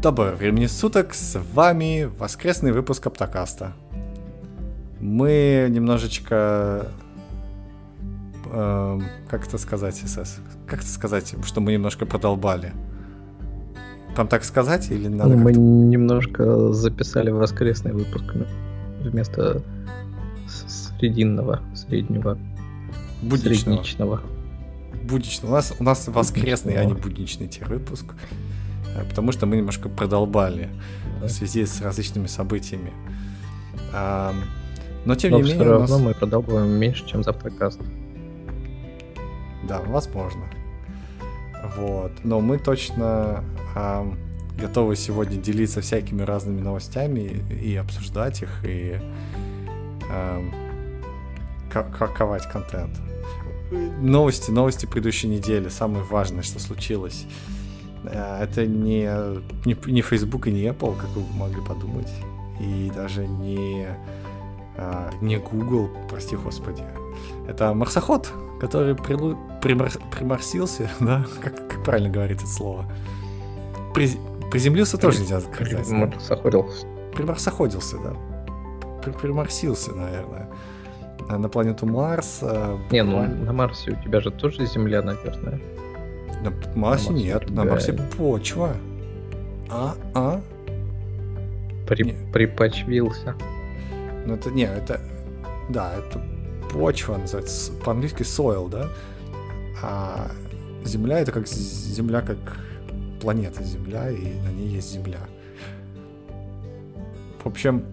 Доброго времени суток, с вами воскресный выпуск Аптокаста. Мы немножечко... Э, как это сказать, СС? Как это сказать, что мы немножко продолбали? Там так сказать или надо Мы немножко записали воскресный выпуск вместо срединного, среднего, будничного. средничного. Будничного. У нас, у нас воскресный, а не будничный теперь выпуск. Э, потому что мы немножко продолбали в связи с различными событиями. Но тем Но не все менее... равно нас... мы продолбываем меньше, чем за подкаст. Да, возможно. Вот. Но мы точно э, готовы сегодня делиться всякими разными новостями и, и обсуждать их, и э, ковать контент. Новости, новости предыдущей недели, самое важное, что случилось. Э, это не, не, не Facebook и не Apple, как вы могли подумать. И даже не, э, не Google, прости господи. Это марсоход, который прилу, примар, приморсился, да? Как, как правильно говорить это слово? При, приземлился При, тоже нельзя сказать. Примарсоходился. Примарсоходился, да. При, приморсился, наверное. На планету Марс. Э, не, ну на Марсе у тебя же тоже Земля, наверное. На Марсе нет, на Марсе почва. А, а? При, не. припочвился. Ну это не, это да, это почва называется по-английски soil, да. А Земля это как Земля, как планета Земля, и на ней есть Земля. В общем,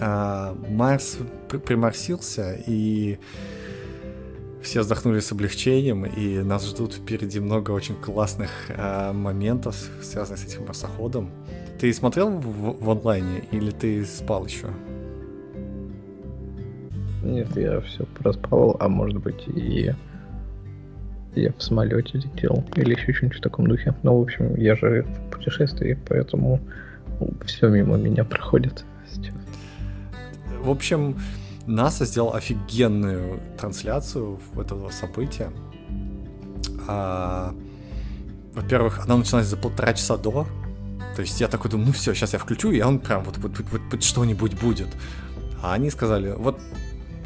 а, Марс приморсился, и все вздохнули с облегчением, и нас ждут впереди много очень классных э, моментов, связанных с этим марсоходом. Ты смотрел в, в онлайне или ты спал еще? Нет, я все проспал, а может быть и я в самолете летел или еще что-нибудь в таком духе. Ну, в общем, я же в путешествии, поэтому все мимо меня проходит сейчас. В общем, НАСА сделал офигенную трансляцию этого события. А, во-первых, она началась за полтора часа до. То есть я такой думаю, ну все, сейчас я включу, и он прям вот, вот, вот, вот, что-нибудь будет. А они сказали, вот,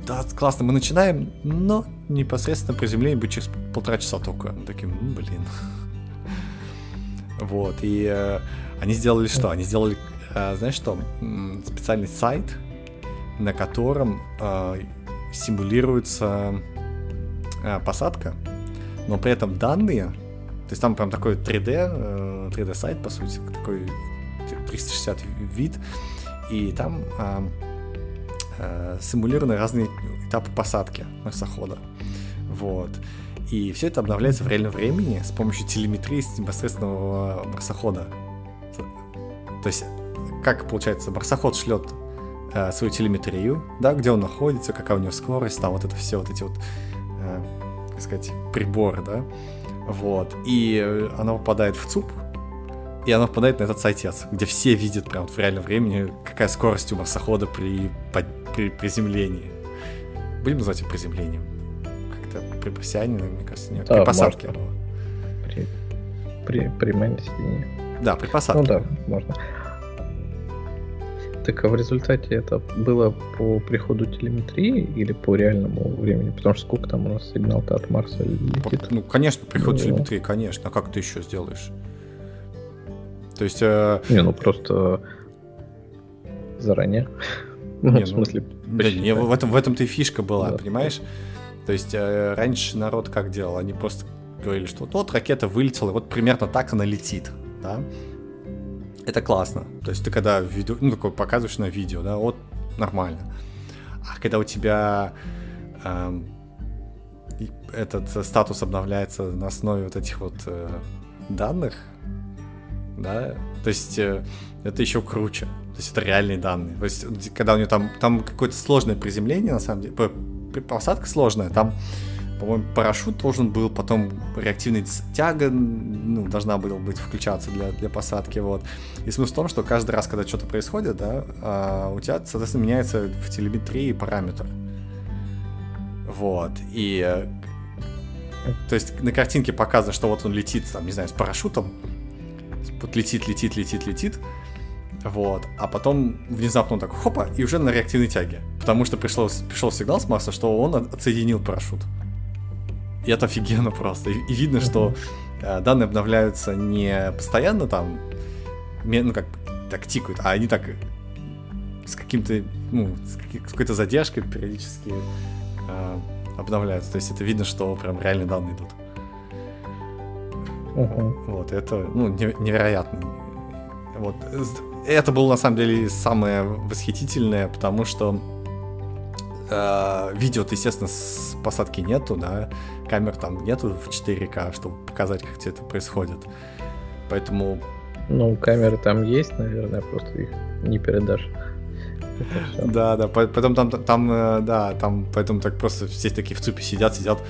да, классно, мы начинаем, но непосредственно приземление будет через полтора часа только. Мы такие, ну, блин. Вот, и э, они сделали что? Они сделали, э, знаешь что, специальный сайт, на котором э, симулируется э, посадка, но при этом данные, то есть там прям такой 3D, э, 3D сайт, по сути, такой 360 вид, и там э, э, симулированы разные этапы посадки марсохода. Вот. И все это обновляется в реальном времени с помощью телеметрии с непосредственного марсохода. То есть, как получается, марсоход шлет э, свою телеметрию, да, где он находится, какая у него скорость, там вот это все вот эти вот, э, как сказать, приборы, да, вот, и она попадает в ЦУП, и она попадает на этот сайтец, где все видят прям в реальном времени, какая скорость у марсохода при, при приземлении. Будем называть его приземлением? Как-то при присянии, мне кажется, нет. Да, при посадке. Можно. При, при, при Да, при посадке. Ну да, можно. Так а в результате это было по приходу телеметрии или по реальному времени? Потому что сколько там у нас сигнал-то от Марса летит? Ну, конечно, приход ну, телеметрии, конечно. А как ты еще сделаешь? То есть... Э... Не, ну просто заранее. Ну, не, в ну, смысле, ну, да, не, в этом, в этом-то и фишка была, да. понимаешь? То есть э, раньше народ как делал? Они просто говорили, что вот, вот ракета вылетела, вот примерно так она летит, да? Это классно. То есть ты когда видео, ну, такой показываешь на видео, да, вот нормально. А когда у тебя эм, этот статус обновляется на основе вот этих вот э, данных, да, то есть э, это еще круче. То есть это реальные данные. То есть когда у него там, там какое-то сложное приземление, на самом деле, посадка сложная, там по-моему, парашют должен был, потом реактивная тяга ну, должна была быть включаться для, для посадки, вот. И смысл в том, что каждый раз, когда что-то происходит, да, а, у тебя, соответственно, меняется в телеметрии параметр. Вот, и то есть на картинке показано, что вот он летит, там, не знаю, с парашютом, вот летит, летит, летит, летит, вот, а потом внезапно он так хопа, и уже на реактивной тяге, потому что пришло, пришел сигнал с Марса, что он отсоединил парашют. И это офигенно просто. И, и видно, что э, данные обновляются не постоянно там, ну как, так тикают, а они так с каким-то, ну, с, какой-то задержкой периодически э, обновляются. То есть это видно, что прям реальные данные идут. Uh-huh. Вот, это, ну, невероятно. Вот, это было на самом деле самое восхитительное, потому что э, видео-то, естественно, с посадки нету, да, камер там нету в 4К, чтобы показать, как все это происходит. Поэтому... Ну, камеры там есть, наверное, просто их не передашь. Да, да, потом там, там, э, да, там, поэтому так просто все такие в цупе сидят, сидят,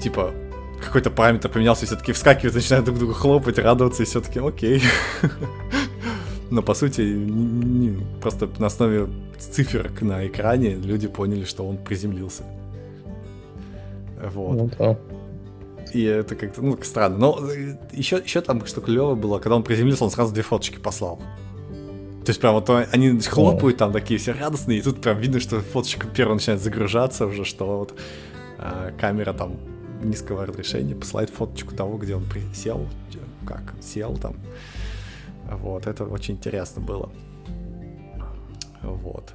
типа, какой-то параметр поменялся, все-таки вскакивают, начинают друг другу хлопать, радоваться, и все-таки окей. Но по сути, не, просто на основе циферок на экране люди поняли, что он приземлился. Вот. Ну, да. И это как-то, ну, странно. Но еще, еще там что клево было, когда он приземлился, он сразу две фоточки послал. То есть прям вот они хлопают там такие все радостные, и тут прям видно, что фоточка первая начинает загружаться уже, что вот э, камера там низкого разрешения посылает фоточку того, где он присел, как сел там. Вот, это очень интересно было. Вот.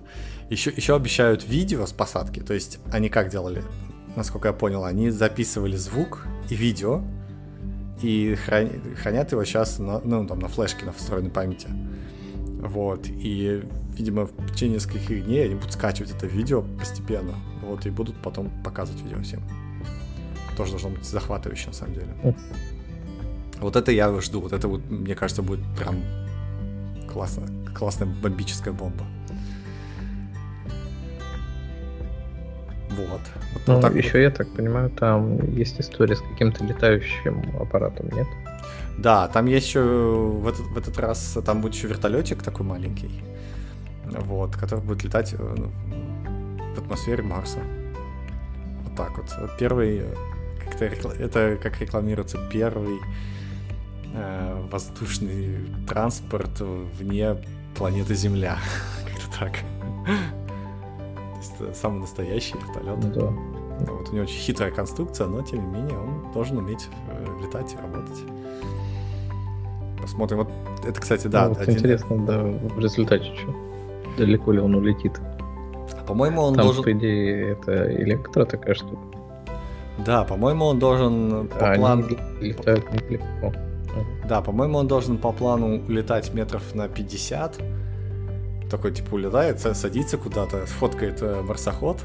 Еще, еще обещают видео с посадки. То есть они как делали? Насколько я понял, они записывали звук и видео и хранят его сейчас на, ну, там, на флешке, на встроенной памяти. Вот. И, видимо, в течение нескольких дней они будут скачивать это видео постепенно. Вот, и будут потом показывать видео всем. Тоже должно быть захватывающе, на самом деле. Вот это я жду. Вот это вот, мне кажется, будет прям классно. Классная бомбическая бомба. Вот. вот ну, так еще вот. я так понимаю, там есть история с каким-то летающим аппаратом, нет? Да, там есть еще в этот, в этот раз там будет еще вертолетик такой маленький, вот, который будет летать э, ну, в атмосфере Марса. Вот так вот. Первый, как это, это как рекламируется, первый э, воздушный транспорт вне планеты Земля. Как-то так. То есть это самый настоящий вертолет. Да. Вот у него очень хитрая конструкция, но тем не менее он должен уметь э, летать и работать. Посмотрим. Вот это, кстати, да. Ну, вот один... Интересно, да, в результате что? Далеко ли он улетит? По-моему, он Там, должен... по идее, это электро такая штука. Да, по-моему, он должен по а плану... Летают недалеко. Да, по-моему, он должен по плану улетать метров на 50. Такой, типа, улетает, садится куда-то, фоткает э, марсоход,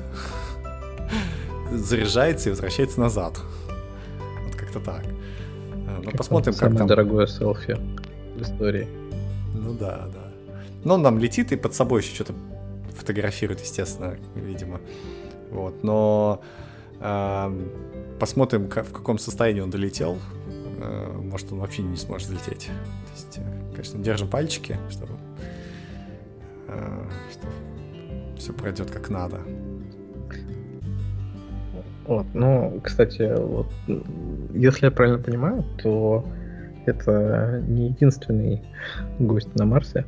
заряжается и возвращается назад. Вот как-то так. Э, ну, посмотрим, как там... дорогое селфи в истории. Ну да, да. Но он там летит и под собой еще что-то фотографирует, естественно, видимо. Вот, но э, посмотрим, как, в каком состоянии он долетел. Э, может, он вообще не сможет взлететь. То есть, э, конечно, держим пальчики, чтобы, э, чтобы все пройдет как надо. Вот, ну, кстати, вот, если я правильно понимаю, то это не единственный гость на Марсе,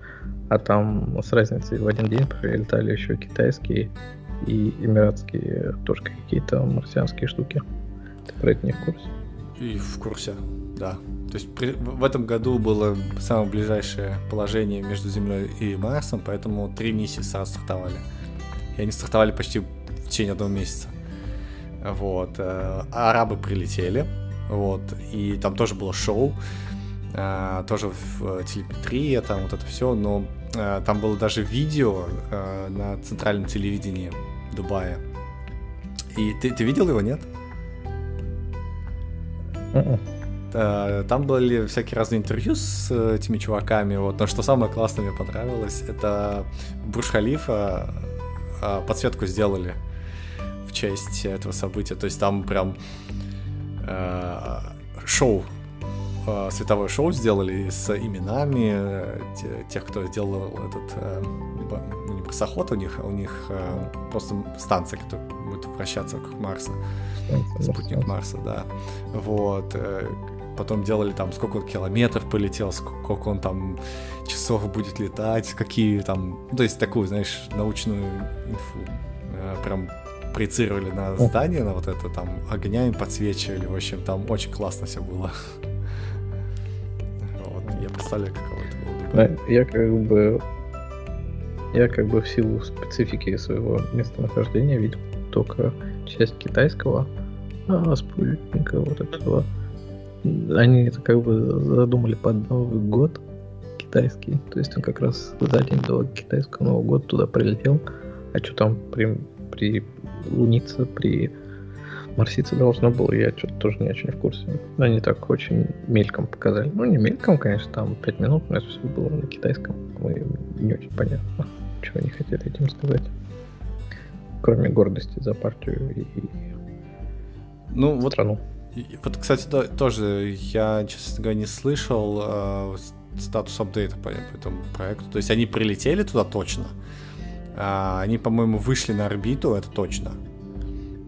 а там с разницей в один день прилетали еще китайские и эмиратские тоже какие-то марсианские штуки. Ты про это не в курсе? И в курсе, да. То есть при, в этом году было самое ближайшее положение между Землей и Марсом, поэтому три миссии сразу стартовали. И они стартовали почти в течение одного месяца. Вот. Э, арабы прилетели, вот, и там тоже было шоу, э, тоже в телеметрии, там вот это все, но э, там было даже видео на центральном телевидении Дубая. И ты, ты видел его, нет? Uh-uh. Там были всякие разные интервью с этими чуваками, вот, но что самое классное мне понравилось, это Бурж-Халифа подсветку сделали честь этого события. То есть там прям э, шоу, э, световое шоу сделали с именами э, тех, кто сделал этот э, ну, не бросоход у них, а у них э, просто станция, которая будет вращаться вокруг Марса. Спутник Марса, да. Вот. Потом делали там, сколько он километров полетел, сколько он там часов будет летать, какие там... Ну, то есть такую, знаешь, научную инфу. Э, прям проецировали на здание, на вот это, там огнями подсвечивали, в общем, там очень классно все было. Вот, я представляю, каково это было. Я как бы я как бы в силу специфики своего местонахождения видел только часть китайского а, спутника вот этого. Они это как бы задумали под Новый год китайский. То есть он как раз за день до китайского Нового года туда прилетел. А что там при, при лунице, при марсице должно было, я что-то тоже не очень в курсе. Они так очень мельком показали. Ну, не мельком, конечно, там 5 минут, но это все было на китайском. Мы не очень понятно, чего они хотели этим сказать. Кроме гордости за партию и ну, вот, страну. Вот, кстати, да, тоже я, честно говоря, не слышал э, статус апдейта по, по этому проекту. То есть они прилетели туда точно. Э, они, по-моему, вышли на орбиту, это точно.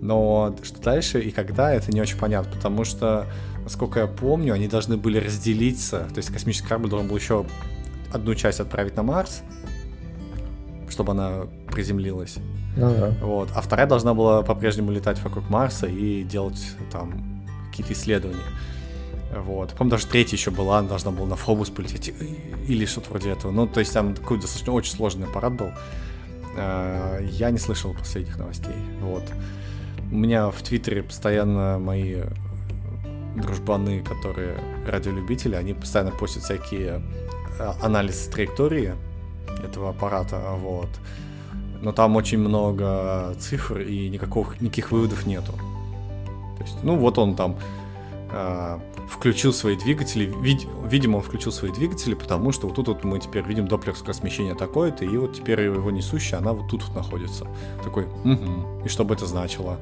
Но что дальше и когда, это не очень понятно, потому что, насколько я помню, они должны были разделиться, то есть космический корабль должен был еще одну часть отправить на Марс, чтобы она приземлилась. Ну, да. Вот. А вторая должна была по-прежнему летать вокруг Марса и делать там какие-то исследования. Вот. По-моему, даже третья еще была, она должна была на Фобус полететь или что-то вроде этого. Ну, то есть там такой достаточно очень сложный аппарат был. А, я не слышал последних новостей. Вот. У меня в Твиттере постоянно мои дружбаны, которые радиолюбители, они постоянно постят всякие а, анализы траектории этого аппарата, вот. Но там очень много цифр и никаких, никаких выводов нету. Есть, ну вот он там э, включил свои двигатели, вид, видимо, он включил свои двигатели, потому что вот тут вот мы теперь видим доплерское смещение такое-то, и вот теперь его несущая, она вот тут вот находится. Такой, угу, и что бы это значило?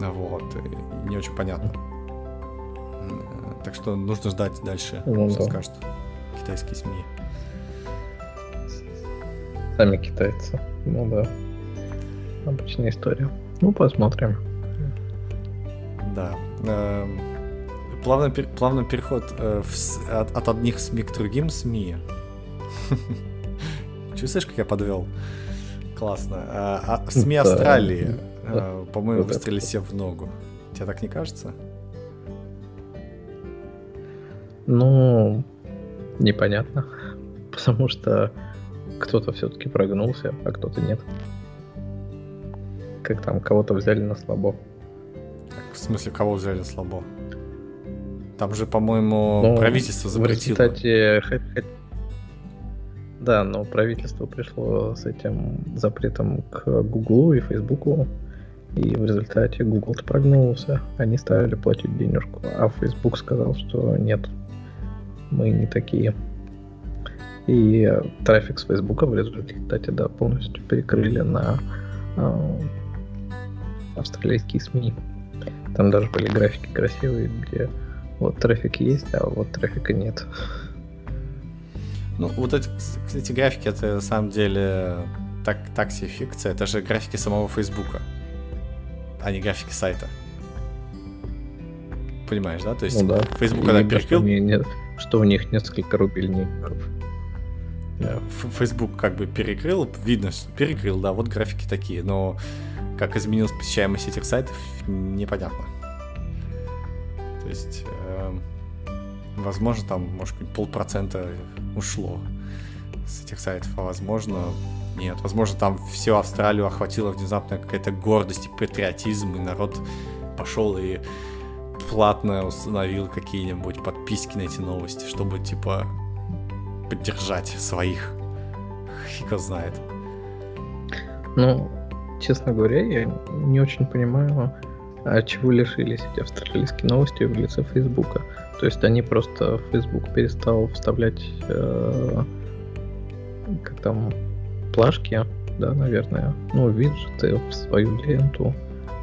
Вот, не очень понятно. Так что нужно ждать дальше, ну, что да. скажут китайские СМИ. Сами китайцы. Ну да. Обычная история. Ну, посмотрим. Да. Эм, плавный, плавный переход э, в, от, от одних СМИ к другим СМИ. Чувствуешь, как я подвел? Классно. А, а, СМИ Австралии, э, по-моему, выстрелили себе в ногу. Тебе так не кажется? Ну, непонятно. Потому что кто-то все-таки прогнулся, а кто-то нет. Как там, кого-то взяли на слабо. В смысле, кого взяли слабо? Там же, по-моему, ну, правительство запретило. Кстати, да, но правительство пришло с этим запретом к Гуглу и Фейсбуку, и в результате Google прогнулся. Они стали платить денежку, а Facebook сказал, что нет, мы не такие. И трафик с Фейсбука в результате, да, полностью перекрыли на э, австралийские СМИ. Там даже были графики красивые, где вот трафик есть, а вот трафика нет. Ну, вот эти, эти графики, это на самом деле так, так себе фикция. Это же графики самого Фейсбука, а не графики сайта. Понимаешь, да? То есть ну, да. Facebook когда перекрыл... Что, что у них несколько рубильников. Э, Facebook как бы перекрыл, видно, что перекрыл, да, вот графики такие, но как изменилась посещаемость этих сайтов, непонятно. То есть Возможно, там, может быть, полпроцента ушло с этих сайтов, а возможно, нет. Возможно, там всю Австралию охватила внезапно какая-то гордость и патриотизм, и народ пошел и платно установил какие-нибудь подписки на эти новости, чтобы, типа, поддержать своих. Фиг знает. Ну, честно говоря, я не очень понимаю, от чего лишились эти австралийские новости в лице Фейсбука. То есть они просто Facebook перестал вставлять э, как там плашки, да, наверное, ну, виджеты в свою ленту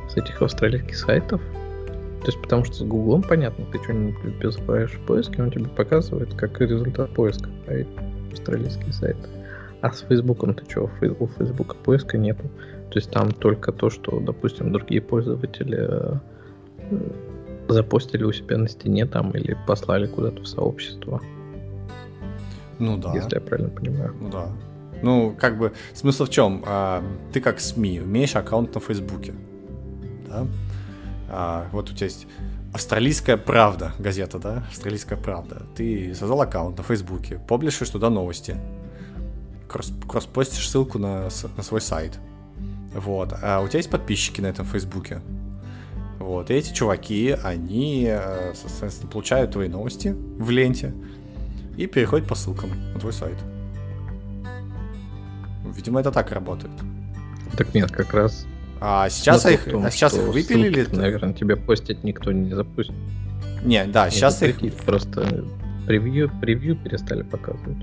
с этих австралийских сайтов. То есть потому что с Гуглом понятно, ты что-нибудь забываешь в поиске, он тебе показывает как результат поиска а австралийские сайты. А с Фейсбуком ты что? У Фейсбука поиска нету. То есть там только то, что, допустим, другие пользователи э, запостили у себя на стене там или послали куда-то в сообщество. Ну да. Если я правильно понимаю. Ну да. Ну, как бы, смысл в чем? А, ты как СМИ имеешь аккаунт на Фейсбуке. Да? А, вот у тебя есть Австралийская правда, газета, да? Австралийская правда. Ты создал аккаунт на Фейсбуке, публишишь туда новости, кросс кросспостишь ссылку на, на свой сайт. Вот. А у тебя есть подписчики на этом Фейсбуке. Вот. И эти чуваки, они, э, соответственно, получают твои новости в ленте и переходят по ссылкам на твой сайт. Видимо, это так работает. Так нет, как раз а сейчас их, том, а сейчас их выпилили. Ссылки, наверное, тебе постить никто не запустит. Не, да, не сейчас их... Просто превью, превью перестали показывать.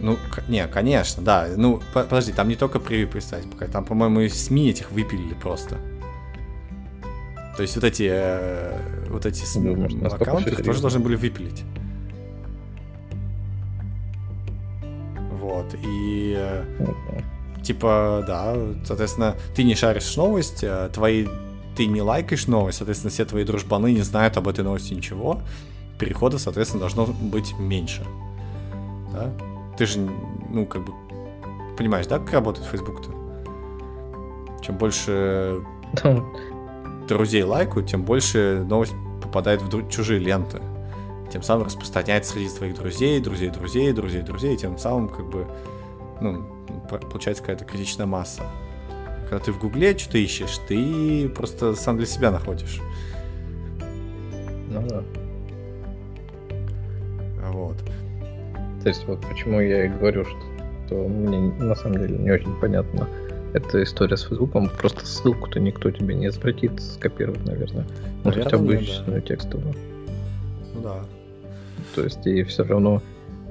Ну, не, конечно, да. Ну, подожди, там не только превью представить пока, там, по-моему, и СМИ этих выпилили просто. То есть вот эти, э, вот эти ну, может, аккаунты тоже должны были выпилить. Вот, и... Mm-hmm типа, да, соответственно, ты не шаришь новость, а твои ты не лайкаешь новость, соответственно, все твои дружбаны не знают об этой новости ничего, перехода, соответственно, должно быть меньше. Да? Ты же, ну, как бы, понимаешь, да, как работает Facebook-то? Чем больше друзей лайкают, тем больше новость попадает в чужие ленты. Тем самым распространяется среди твоих друзей, друзей, друзей, друзей, друзей, тем самым, как бы, ну, получается какая-то критичная масса. Когда ты в Гугле что-то ищешь, ты просто сам для себя находишь. Ну да. Вот. То есть вот почему я и говорю, что, что мне на самом деле не очень понятно эта история с Фейсбуком. Просто ссылку-то никто тебе не запретит скопировать, наверное. Ну, есть обычную да. текстовую. Ну да. То есть и все равно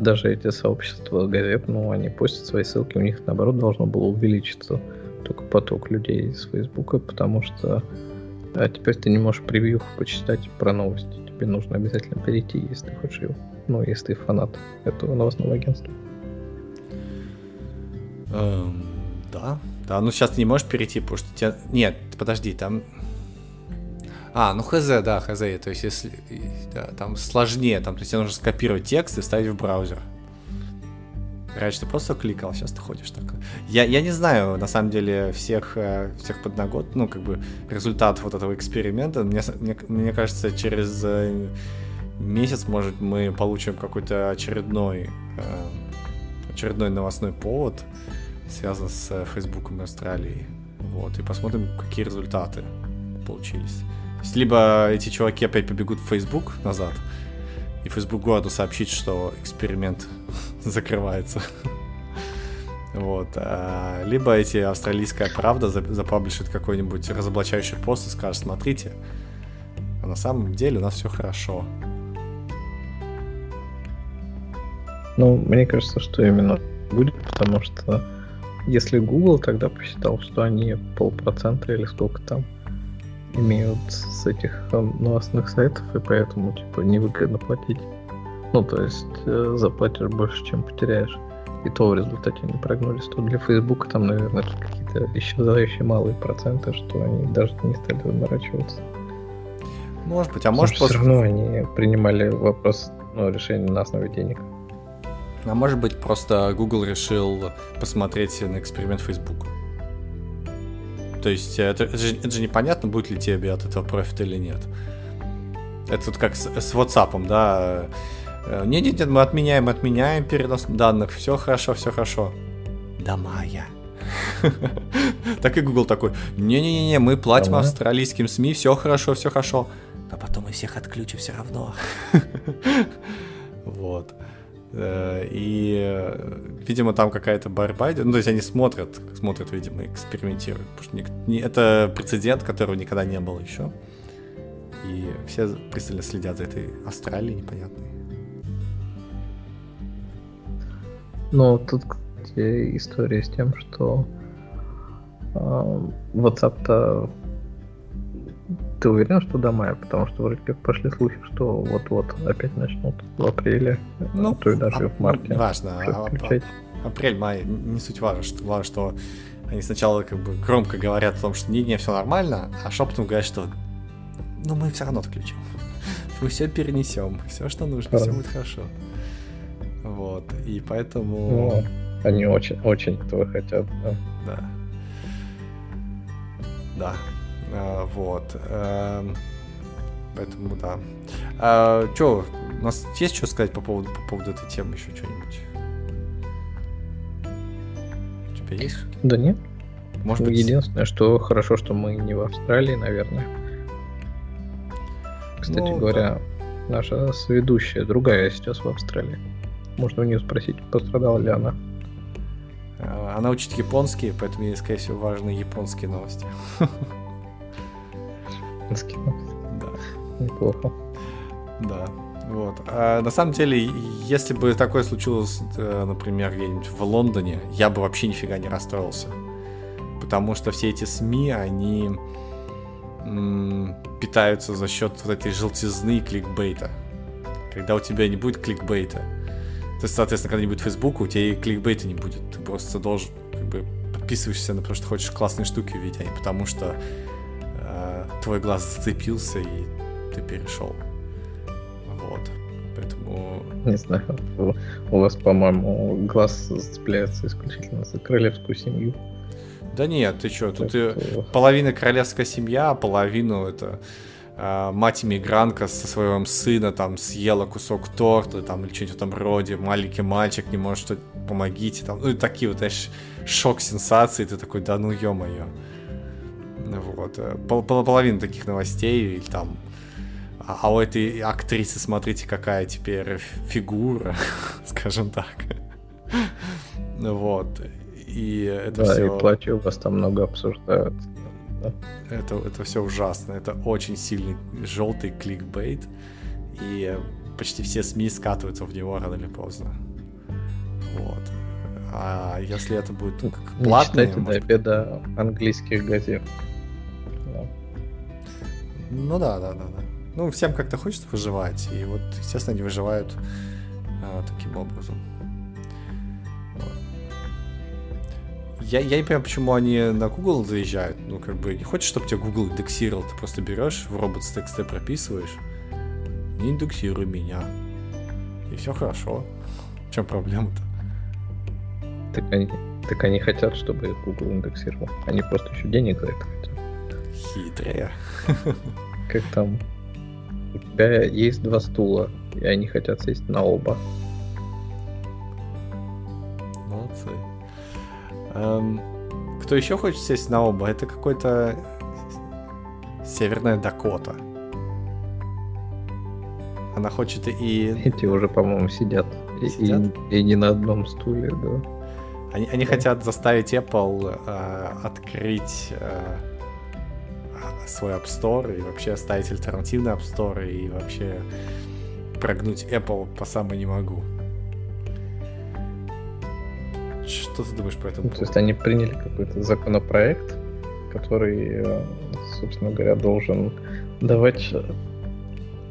даже эти сообщества газет, ну, они постят свои ссылки, у них, наоборот, должно было увеличиться только поток людей из Фейсбука, потому что а теперь ты не можешь превьюху почитать про новости. Тебе нужно обязательно перейти, если ты хочешь его. Ну, если ты фанат этого новостного агентства. Эм, да, да, ну сейчас ты не можешь перейти, потому что тебя... Нет, подожди, там а, ну хз, да, хз. То есть, если да, там сложнее, там, то есть тебе нужно скопировать текст и вставить в браузер. Раньше ты просто кликал, сейчас ты ходишь так. Я, я не знаю, на самом деле, всех, э, всех подногот, ну, как бы, результат вот этого эксперимента. Мне, мне, мне кажется, через э, месяц, может, мы получим какой-то очередной, э, очередной новостной повод, связан с Фейсбуком и Австралией. Вот, и посмотрим, какие результаты получились либо эти чуваки опять побегут в Facebook назад, и Facebook городу сообщит, что эксперимент закрывается. Вот. А, либо эти австралийская правда запаблишит какой-нибудь разоблачающий пост и скажет, смотрите, а на самом деле у нас все хорошо. Ну, мне кажется, что именно будет, потому что если Google тогда посчитал, что они полпроцента или сколько там имеют с этих эм, новостных сайтов, и поэтому типа невыгодно платить. Ну, то есть э, заплатишь больше, чем потеряешь. И то в результате они прогнулись. То для Фейсбука там, наверное, какие-то исчезающие малые проценты, что они даже не стали заморачиваться. Может быть, а может все равно они принимали вопрос, ну, решение на основе денег. А может быть, просто Google решил посмотреть на эксперимент Facebook. То есть э, это, это, же, это же непонятно, будет ли тебе от этого профит или нет. Это вот как с, с WhatsApp, да. Нет, нет, нет, мы отменяем, отменяем перенос данных. Все хорошо, все хорошо. До мая. Так и Google такой, не-не-не, мы платим австралийским СМИ, все хорошо, все хорошо. А потом мы всех отключим все равно. Вот. Э, и, видимо, там какая-то борьба идет. Ну, то есть они смотрят, смотрят, видимо, экспериментируют. Потому что это прецедент, которого никогда не было еще. И все пристально следят за этой Австралией непонятной. Ну, тут, кстати, история с тем, что э, WhatsApp-то ты уверен, что до мая? Потому что вроде как пошли слухи, что вот-вот опять начнут в апреле, ну, то и даже а, в марте. Важно. А, а, апрель, май, не суть важно, что важно, что они сначала как бы громко говорят о том, что не, не, все нормально, а шепотом говорят, что ну мы все равно отключим. Мы все перенесем, все, что нужно, все будет хорошо. Вот, и поэтому... Ну, они очень, очень этого хотят, да. Да. Да. А, вот. А, поэтому да. А, что, у нас есть что сказать по поводу, по поводу этой темы еще что-нибудь? У тебя есть? Да нет. Может быть... Единственное, что хорошо, что мы не в Австралии, наверное. Кстати ну, говоря, да. наша сведущая другая сейчас в Австралии. Можно у нее спросить, пострадала ли она. А, она учит японский, поэтому ей, скорее всего, важны японские новости. Новости? Да. Неплохо. Да. Вот. А на самом деле, если бы такое случилось, э, например, где-нибудь в Лондоне, я бы вообще нифига не расстроился. Потому что все эти СМИ, они питаются за счет вот этой желтизны и кликбейта. Когда у тебя не будет кликбейта, то есть, соответственно, когда не будет Facebook, у тебя и кликбейта не будет. Ты просто должен, как бы, подписываешься на то, что хочешь классные штуки увидеть, а не потому что твой глаз зацепился и ты перешел. Вот. Поэтому... Не знаю. У, вас, по-моему, глаз зацепляется исключительно за королевскую семью. Да нет, ты что, тут это... половина королевская семья, а половину это э, мать-иммигрантка со своего сына там съела кусок торта, там, или что-нибудь в этом роде, маленький мальчик не может, что помогите, там, ну, и такие вот, знаешь, шок сенсации, ты такой, да ну ё-моё. Вот, э, пол половина таких новостей, или там, а, а у этой актрисы, смотрите, какая теперь фигура, скажем так. Вот. И это да, все... и платье у вас там много обсуждают да. Это, это все ужасно. Это очень сильный желтый кликбейт. И почти все СМИ скатываются в него рано или поздно. Вот. А если это будет платное... Не может... до английских газет. Ну да, да, да, да. Ну, всем как-то хочется выживать. И вот, естественно, они выживают а, таким образом. я, я не понимаю, почему они на Google заезжают. Ну, как бы, не хочешь, чтобы тебя Google индексировал, ты просто берешь, в robots.txt прописываешь, не индексируй меня. И все хорошо. В чем проблема-то? Так они, так они хотят, чтобы Google индексировал. Они просто еще денег за это хотят. Хитрые. Как там? У тебя есть два стула, и они хотят сесть на оба. Молодцы. Эм, кто еще хочет сесть на оба? Это какой-то Северная Дакота. Она хочет и... Эти уже, по-моему, сидят. сидят? И, и не на одном стуле, да. Они, они хотят заставить Apple э, открыть э, свой App Store и вообще оставить альтернативный App Store и вообще прогнуть Apple по самой не могу. Что ты думаешь по этому? Ну, то есть они приняли какой-то законопроект, который, э, собственно говоря, должен давать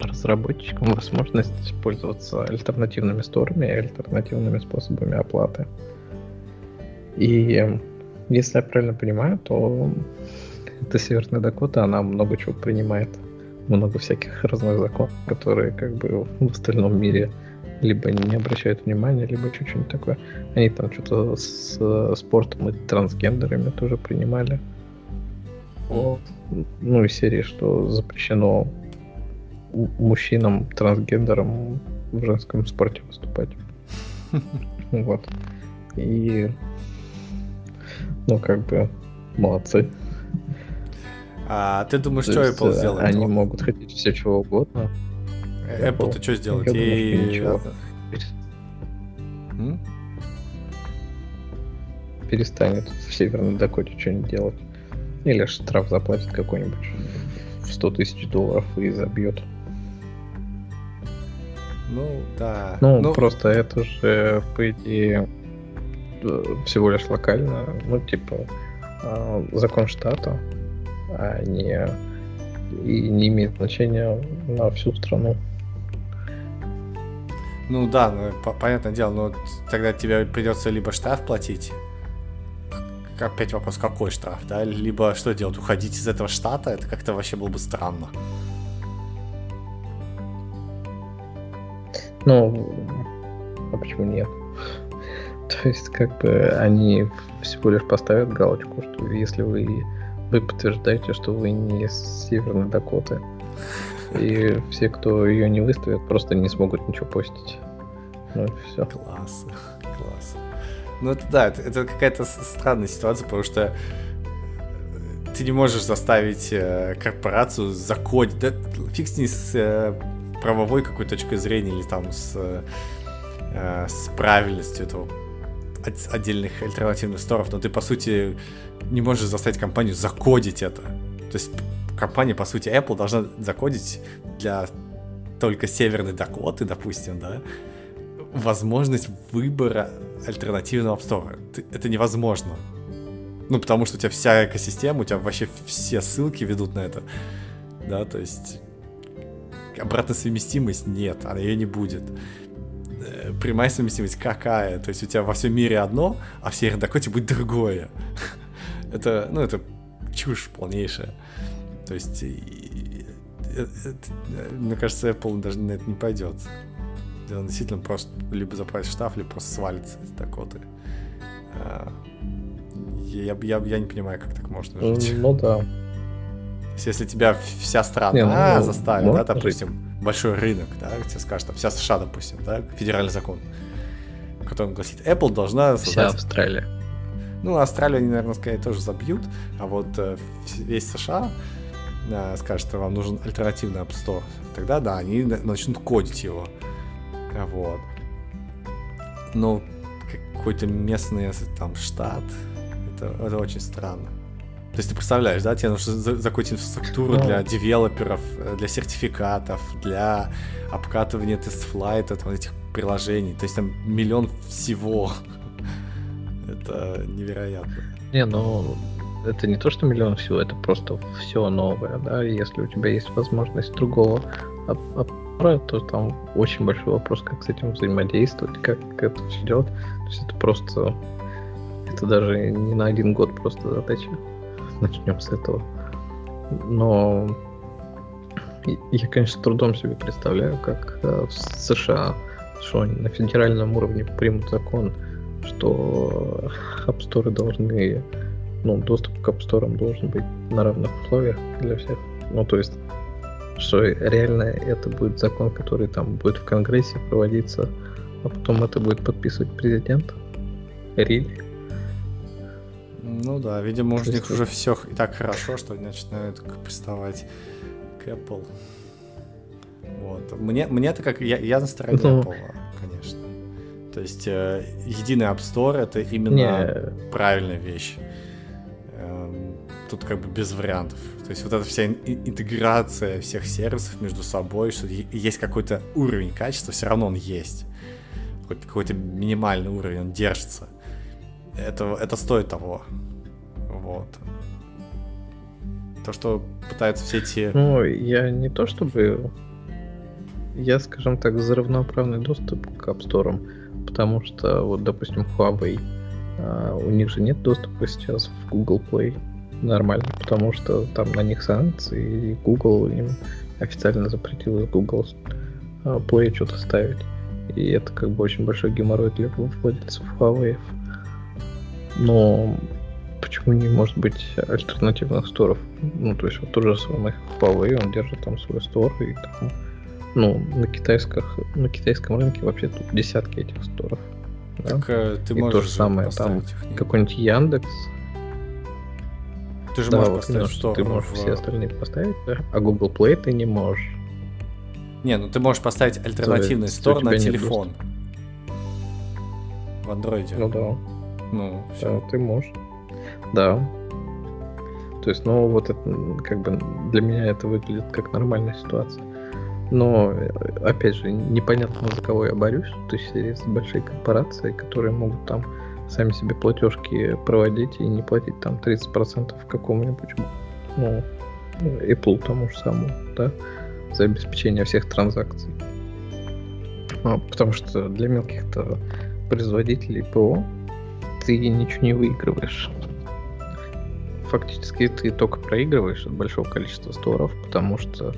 разработчикам возможность пользоваться альтернативными сторами и альтернативными способами оплаты. И если я правильно понимаю, то эта Северная Дакота, она много чего принимает. Много всяких разных законов, которые как бы в остальном мире либо не обращают внимания, либо что-нибудь такое. Они там что-то с э, спортом и трансгендерами тоже принимали. Вот. Ну, и серии, что запрещено мужчинам, трансгендерам в женском спорте выступать. Вот. И ну, как бы, молодцы. А ты думаешь, что Apple сделает? Они могут хотеть все чего угодно. Apple-то что сделать? И... Перестанет в Северной Дакоте что-нибудь делать. Или штраф заплатит какой-нибудь в 100 тысяч долларов и забьет. Ну, да. Ну, ну, просто это же, по идее, э, всего лишь локально. Ну, типа, закон штата, а не и не имеет значения на всю страну. Ну да, ну, по- понятное дело, но тогда тебе придется либо штраф платить, опять вопрос, какой штраф, да, либо что делать, уходить из этого штата, это как-то вообще было бы странно. Ну, а почему нет? То есть, как бы они всего лишь поставят галочку, что если вы, вы подтверждаете, что вы не из Северной Дакоты, и все, кто ее не выставит, просто не смогут ничего постить. Ну и все. Класс, класс. Ну это да, это, это какая-то странная ситуация, потому что э, ты не можешь заставить э, корпорацию закодить, да, фиг с ней с э, правовой какой точкой зрения или там с, э, с правильностью этого отдельных альтернативных сторов, но ты, по сути, не можешь заставить компанию закодить это. То есть компания, по сути, Apple должна закодить для только Северной Дакоты, допустим, да, возможность выбора альтернативного App Store. Это невозможно. Ну, потому что у тебя вся экосистема, у тебя вообще все ссылки ведут на это. Да, то есть обратная совместимость нет, она ее не будет. Э, прямая совместимость какая? То есть у тебя во всем мире одно, а в Северной Дакоте будет другое. это, ну, это чушь полнейшая. То есть, мне кажется, Apple даже на это не пойдет. Он действительно просто либо заплатит штраф, либо просто свалится из Дакоты. А, я, я, я не понимаю, как так можно жить. Ну да. Если тебя вся страна не, ну, заставит, да, допустим, жить. Большой рынок, да, тебе скажут, там, вся США, допустим, да, федеральный закон, который гласит, Apple должна создать... Вся Австралия. Ну, Австралию они, наверное, скорее тоже забьют, а вот э, весь США э, скажет, что вам нужен альтернативный App Store, тогда, да, они начнут кодить его. Вот. Но какой-то местный там штат, это, это очень странно. То есть ты представляешь, да, тебе нужно закодить инфраструктуру для девелоперов, э, для сертификатов, для обкатывания тест-флайта, там, этих приложений. То есть там миллион всего. это невероятно. Не, ну это не то, что миллион всего, это просто все новое, да, если у тебя есть возможность другого то там очень большой вопрос, как с этим взаимодействовать, как это все делать. То есть это просто, это даже не на один год просто задача. Начнем с этого. Но я, конечно, с трудом себе представляю, как э, в США, что на федеральном уровне примут закон, что Store должны, ну, доступ к Store должен быть на равных условиях для всех. Ну, то есть что реально это будет закон, который там будет в Конгрессе проводиться, а потом это будет подписывать президент. Риль. Ну да, видимо, у них уже все и так хорошо, что они начинают приставать к Apple. Вот. Мне, мне это как... Я, я на стороне ну, Apple, конечно. То есть э, единый App Store это именно не... правильная вещь. Эм, тут как бы без вариантов. То есть вот эта вся интеграция всех сервисов между собой, что есть какой-то уровень качества, все равно он есть. Какой-то, какой-то минимальный уровень, он держится. Это, это стоит того. Вот. То, что пытаются все эти... Ну, я не то чтобы... Я, скажем так, за равноправный доступ к App Store, потому что, вот, допустим, Huawei, а, у них же нет доступа сейчас в Google Play нормально, потому что там на них санкции, и Google им официально запретил из Google а, Play что-то ставить. И это как бы очень большой геморрой для владельцев Huawei. Но почему не может быть альтернативных сторов? Ну, то есть вот тот же самый Huawei, он держит там свой стор, и там, ну, на, китайских, на китайском рынке вообще тут десятки этих сторов. Да? Так, э, ты и то же самое, там какой-нибудь Яндекс, ты же да, можешь вот поставить что? Ты можешь в... все остальные поставить, да? А Google Play ты не можешь. Не, ну ты можешь поставить альтернативный стор на телефон. В андроиде. Ну да. Ну, все. Да, ты можешь. Да. То есть, ну, вот это, как бы, для меня это выглядит как нормальная ситуация. Но, опять же, непонятно, за кого я борюсь. То есть, есть большие корпорации, которые могут там сами себе платежки проводить и не платить там 30% какому-нибудь, ну, Apple тому же самому, да, за обеспечение всех транзакций. А, потому что для мелких-то производителей ПО ты ничего не выигрываешь. Фактически ты только проигрываешь от большого количества сторов, потому что,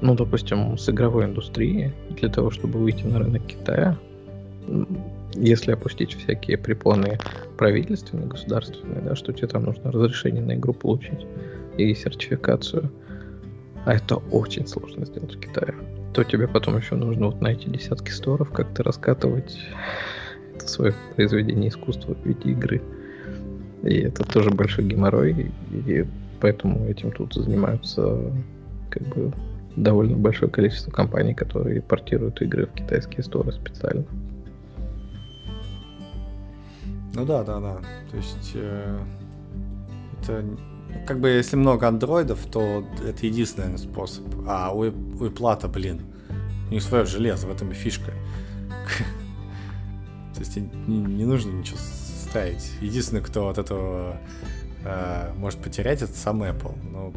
ну, допустим, с игровой индустрии, для того, чтобы выйти на рынок Китая, если опустить всякие препоны правительственные, государственные, да, что тебе там нужно разрешение на игру получить и сертификацию, а это очень сложно сделать в Китае, то тебе потом еще нужно вот найти десятки сторов, как-то раскатывать это свое произведение искусства в виде игры. И это тоже большой геморрой, и поэтому этим тут занимаются как бы довольно большое количество компаний, которые портируют игры в китайские сторы специально. Ну да, да, да. То есть э, это как бы если много андроидов, то это единственный способ. А у, у Apple, блин, у них свое железо, в этом и фишка. То есть не, не нужно ничего ставить. Единственный, кто от этого э, может потерять, это сам Apple. Ну,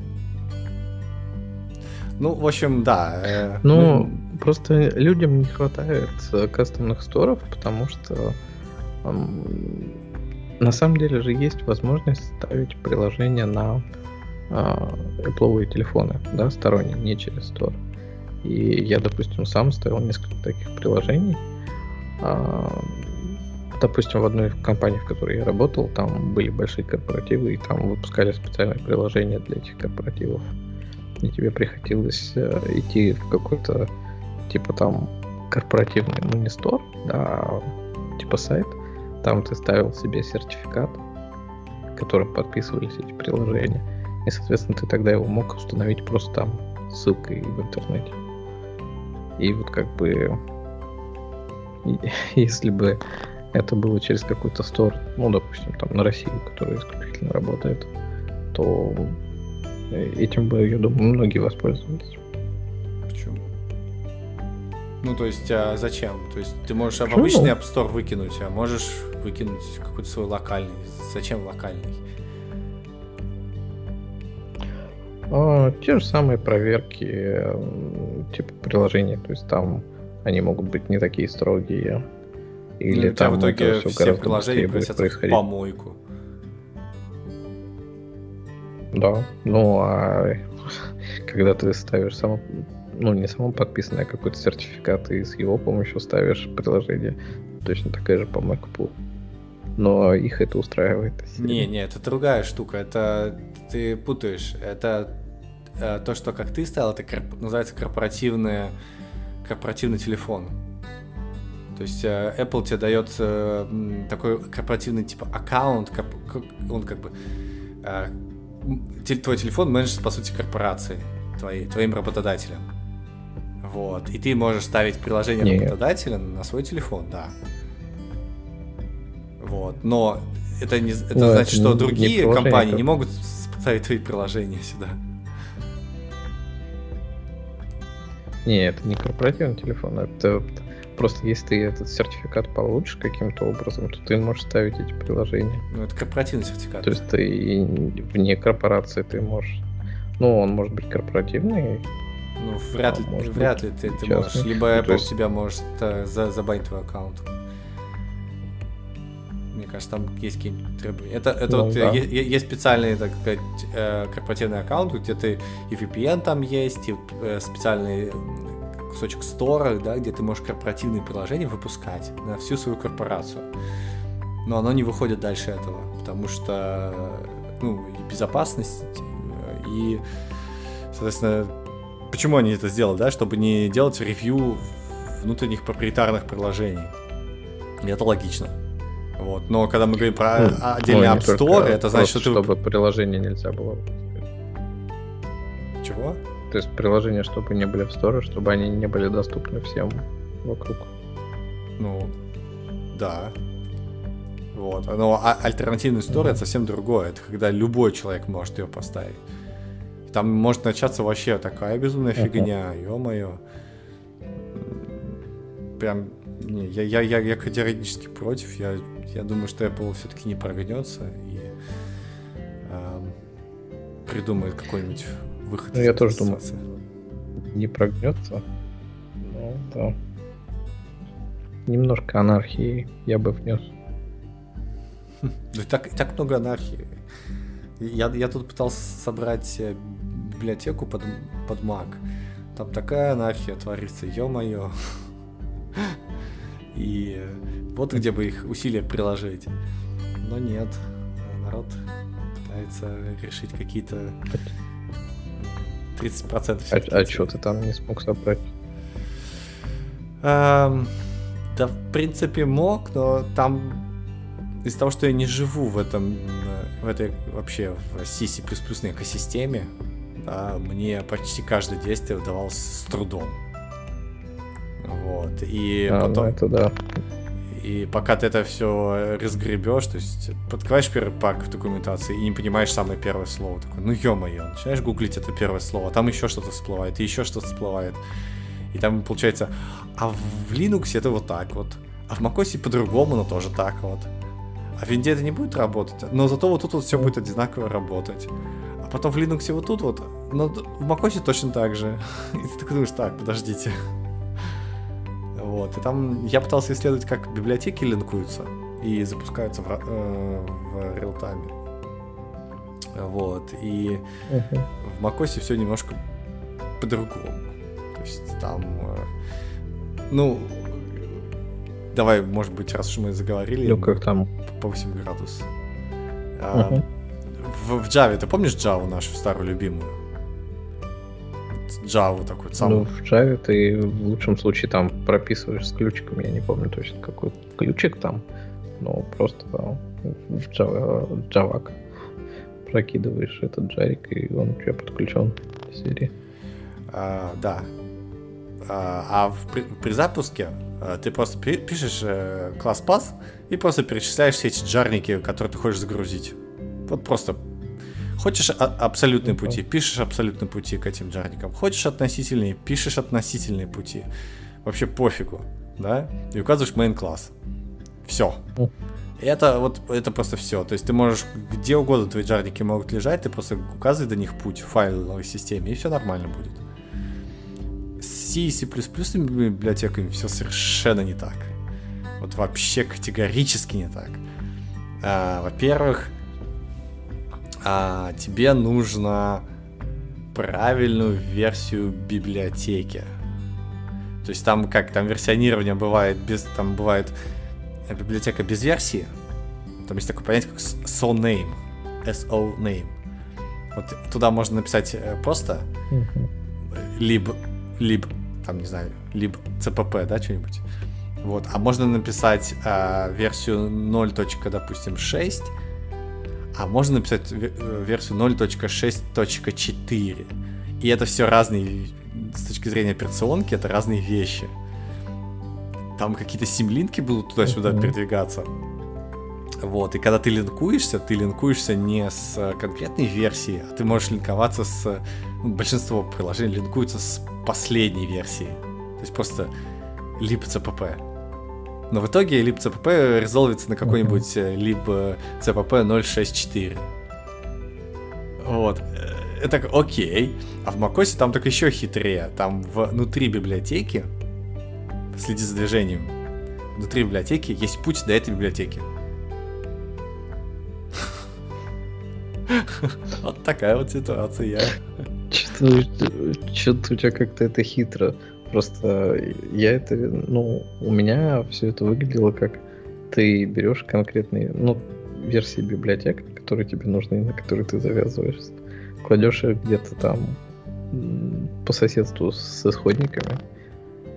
ну в общем, да. Э, ну, мы... просто людям не хватает э, кастомных сторов, потому что на самом деле же есть возможность ставить приложение на э, Apple телефоны, да, сторонние, не через Store. И я, допустим, сам ставил несколько таких приложений. А, допустим, в одной компании, в которой я работал, там были большие корпоративы, и там выпускали специальные приложения для этих корпоративов. И тебе приходилось э, идти в какой-то типа там корпоративный, ну не стор, а типа сайт, там ты ставил себе сертификат, которым подписывались эти приложения. И, соответственно, ты тогда его мог установить просто там ссылкой в интернете. И вот как бы если бы это было через какой-то стор, ну, допустим, там на Россию, который исключительно работает, то этим бы, я думаю, многие воспользовались. Ну, то есть, а зачем? То есть, ты можешь Почему? обычный App Store выкинуть, а можешь выкинуть какой-то свой локальный. Зачем локальный? А, те же самые проверки типа приложения, то есть там они могут быть не такие строгие. Или ну, там в итоге все, все приложения превратятся в помойку. Да, ну а когда ты ставишь само ну, не само подписанное, а какой-то сертификат, и с его помощью ставишь приложение. Точно такая же по MacPool. Но их это устраивает. Не, не, это другая штука. Это ты путаешь. Это э, то, что как ты ставил, это корп... называется корпоративный, корпоративный телефон. То есть э, Apple тебе дает э, такой корпоративный типа аккаунт, он как бы э, твой телефон менеджер по сути корпорации твоей, твоим работодателем. Вот. И ты можешь ставить приложение Нет. работодателя на свой телефон, да. Вот. Но это, не, это Но значит, это что не, другие не компании не могут ставить твои приложения сюда. Не, это не корпоративный телефон, это просто если ты этот сертификат получишь каким-то образом, то ты можешь ставить эти приложения. Ну, это корпоративный сертификат. То есть ты вне корпорации ты можешь... Ну, он может быть корпоративный, ну, вряд, а, ли, вряд ли ты, ты можешь. Либо ну, Apple есть... тебя может э, за, забанить твой аккаунт. Мне кажется, там есть какие-нибудь требования. Это, это ну, вот да. есть, есть специальный, так сказать, э, корпоративный аккаунт, где ты и VPN там есть, и э, специальный кусочек стора, да, где ты можешь корпоративные приложения выпускать на всю свою корпорацию. Но оно не выходит дальше этого, потому что ну, и безопасность, и, соответственно, почему они это сделали, да, чтобы не делать ревью внутренних проприетарных приложений. И это логично. Вот. Но когда мы говорим про ну, отдельный App Store, это значит, что чтобы ты... приложение нельзя было Чего? То есть приложения, чтобы не были в Store, чтобы они не были доступны всем вокруг. Ну, да. Вот. Но а альтернативный Store mm-hmm. это совсем другое. Это когда любой человек может ее поставить. Там может начаться вообще такая безумная uh-huh. фигня, ё-моё. Прям, не, я, я, я, я категорически против. Я, я думаю, что Apple все-таки не прогнется и э, придумает какой-нибудь выход. Ну, я тоже думаю, не прогнется. Ну, да. немножко анархии я бы внес. Да так, так много анархии. Я, я тут пытался собрать э, библиотеку под, под Mac. Там такая анархия творится, ё-моё. И вот где бы их усилия приложить. Но нет, народ пытается решить какие-то 30% А, а что ты там не смог собрать? Эм, да, в принципе, мог, но там из-за того, что я не живу в этом, э, в этой вообще в C, C++ экосистеме, да, мне почти каждое действие удавалось с трудом. Вот. И а, потом... Ну это да. И пока ты это все разгребешь, то есть подкрываешь первый пак в документации и не понимаешь самое первое слово, такой, ну ё-моё, начинаешь гуглить это первое слово, там еще что-то всплывает, и еще что-то всплывает. И там получается, а в Linux это вот так вот, а в macOS по-другому, но тоже так вот. А в винде это не будет работать, но зато вот тут вот все будет одинаково работать. А потом в Linux вот тут вот, но в macOS точно так же. И ты такой думаешь, так, подождите. Вот, и там я пытался исследовать, как библиотеки линкуются и запускаются в, э, в реалтайме. Вот, и uh-huh. в macOS все немножко по-другому. То есть там, э, ну, давай, может быть, раз уж мы заговорили. Ну, как там? По 8 градусов. Uh-huh. В, в Java, ты помнишь Java нашу старую любимую? Java такой самый. Ну, в Java ты в лучшем случае там прописываешь с ключиком, я не помню точно какой ключик там, но просто в Java, Java прокидываешь этот джарик, и он у тебя подключен к серии. А, да. А, а в, при, при запуске а, ты просто пишешь э, класс пас и просто перечисляешь все эти джарники, которые ты хочешь загрузить. Вот просто Хочешь абсолютные пути, пишешь абсолютные пути к этим джарникам. Хочешь относительные, пишешь относительные пути. Вообще пофигу, да? И указываешь main класс. Все. Это вот это просто все. То есть ты можешь где угодно твои джарники могут лежать, ты просто указывай до них путь в файловой системе, и все нормально будет. С C и C библиотеками все совершенно не так. Вот вообще категорически не так. А, во-первых, а, тебе нужно правильную версию библиотеки. То есть там как там версионирование бывает без там бывает э, библиотека без версии. Там есть такое понятие как so name, so name. Вот туда можно написать э, просто либо либо там не знаю либо cpp, да, что-нибудь. Вот, а можно написать а, версию 0. допустим 6 а можно написать э, версию 0.6.4. И это все разные, с точки зрения операционки, это разные вещи. Там какие-то симлинки будут туда-сюда mm-hmm. передвигаться. Вот, и когда ты линкуешься, ты линкуешься не с конкретной версией, а ты можешь линковаться с... Ну, большинство приложений линкуются с последней версией. То есть просто lib cpp. Но в итоге libcpp резолвится на какой-нибудь mm-hmm. lib cpp 064. Вот. Э, это окей. А в macOS там только еще хитрее. Там внутри библиотеки, следи за движением, внутри библиотеки есть путь до этой библиотеки. Вот такая вот ситуация. Что-то у тебя как-то это хитро. Просто я это, ну, у меня все это выглядело как ты берешь конкретные, ну, версии библиотек, которые тебе нужны, на которые ты завязываешься, кладешь их где-то там по соседству с исходниками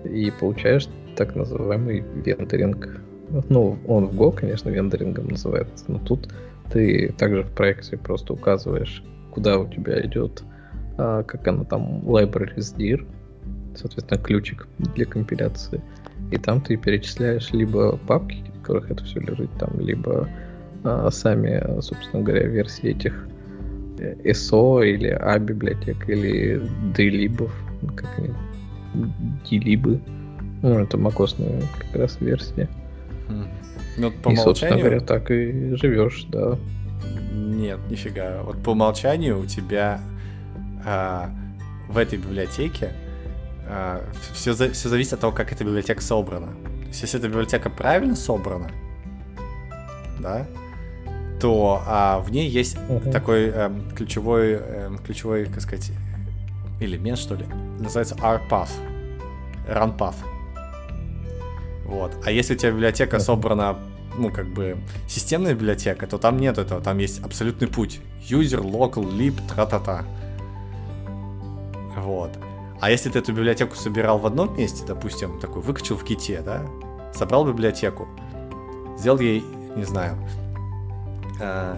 и получаешь так называемый вендоринг. Ну, он в Go, конечно, вендорингом называется, но тут ты также в проекте просто указываешь, куда у тебя идет, а, как оно там, libraries dir, соответственно, ключик для компиляции. И там ты перечисляешь либо папки, в которых это все лежит, там, либо а, сами, собственно говоря, версии этих SO э, или A библиотек, или D-либов, как они, D-либы. Ну, это макосная как раз версия. Хм. Ну, по и, умолчанию... собственно говоря, так и живешь, да. Нет, нифига. Вот по умолчанию у тебя а, в этой библиотеке все, все зависит от того, как эта библиотека собрана. То если эта библиотека правильно собрана, да, то а, в ней есть uh-huh. такой эм, ключевой, эм, ключевой, как сказать, элемент, что ли, называется RPath, RunPath. Вот. А если у тебя библиотека uh-huh. собрана, ну, как бы, системная библиотека, то там нет этого, там есть абсолютный путь. User, local, lib, тра-та-та. Вот. А если ты эту библиотеку собирал в одном месте, допустим, такой выкачал в ките, да, собрал библиотеку, сделал ей, не знаю, э,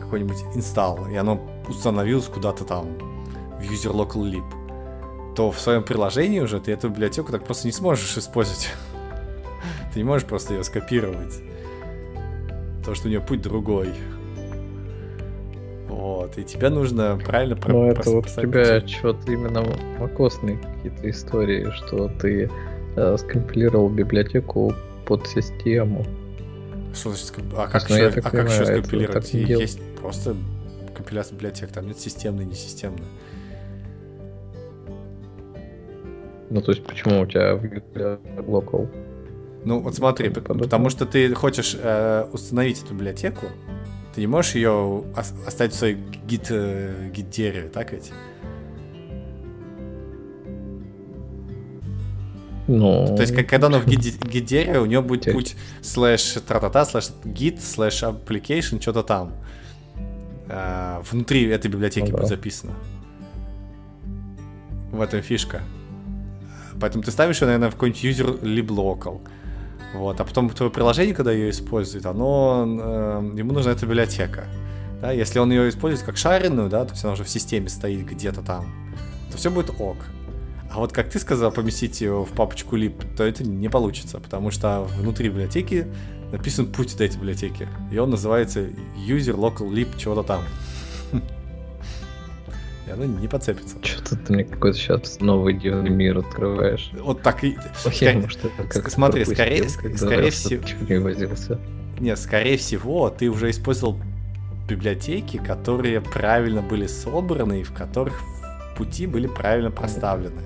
какой-нибудь инсталл, и оно установилось куда-то там в user local lib, то в своем приложении уже ты эту библиотеку так просто не сможешь использовать. ты не можешь просто ее скопировать. Потому что у нее путь другой. Вот, и тебе нужно правильно про Ну, это вот у тебя что-то именно макосные какие-то истории, что ты э, скомпилировал библиотеку под систему. Что значит, а как, ну, еще, а как понимаю, еще скомпилировать? Есть просто компиляция библиотек, там нет системной, не системной. Ну, то есть, почему у тебя в local? Ну, вот смотри, потому что ты хочешь э, установить эту библиотеку, ты не можешь ее оставить в своей гид, э, гид дереве, так ведь? Ну, То есть, когда оно в git-дереве, у него будет путь слэш тра-та-та, слэш git, слэш application, что-то там. А, внутри этой библиотеки ну, будет записано. В этом фишка. Поэтому ты ставишь ее, наверное, в какой-нибудь user lib local. Вот, а потом твое приложение, когда ее использует, оно, э, ему нужна эта библиотека. Да, если он ее использует как шаренную, да, то есть она уже в системе стоит где-то там, то все будет ок. А вот как ты сказал, поместить ее в папочку lib, то это не получится, потому что внутри библиотеки написан путь до этой библиотеки. И он называется user local lib чего-то там. И оно не подцепится. Что-то ты мне какой-то сейчас новый дивный мир открываешь. Вот так и... Ох, может, как Смотри, скорее, скорее всего... Нет, скорее всего, ты уже использовал библиотеки, которые правильно были собраны и в которых пути были правильно проставлены.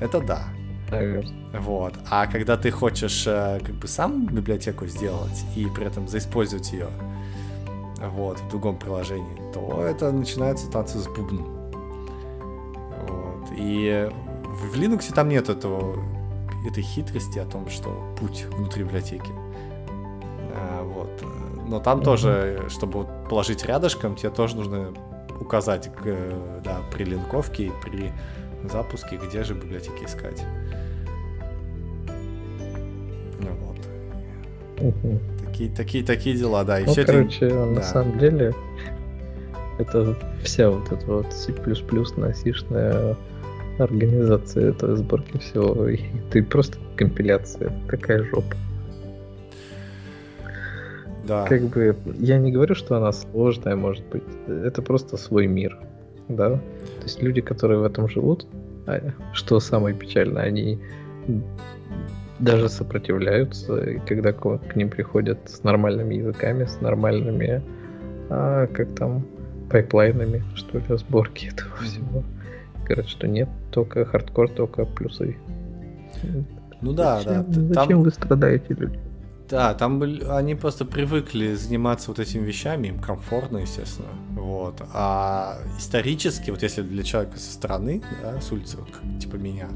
Это да. Наверное. Вот. А когда ты хочешь э, как бы сам библиотеку сделать и при этом заиспользовать ее вот, в другом приложении, то это начинается танцы с бубном. Вот. И в Linux там нет этого, этой хитрости о том, что путь внутри библиотеки. А, вот. Но там mm-hmm. тоже, чтобы положить рядышком, тебе тоже нужно указать да, при линковке и при запуске, где же библиотеки искать. Вот. Угу. Такие, такие, такие дела, да. И ну, все короче, это... на да. самом деле, это вся вот эта вот C++ насишная организация этой сборки всего. И ты просто компиляция, такая жопа. Да. Как бы, я не говорю, что она сложная, может быть. Это просто свой мир, да. То есть люди, которые в этом живут, а, что самое печальное, они даже сопротивляются, и когда к, к ним приходят с нормальными языками, с нормальными, а, как там, пайплайнами, что ли, сборки этого всего. Говорят, что нет, только хардкор, только плюсы. Ну да, зачем, да. Зачем там... вы страдаете, люди? Да, там они просто привыкли заниматься вот этими вещами, им комфортно, естественно. Вот. А исторически, вот если для человека со стороны, да, с улицы, вот, как, типа меня,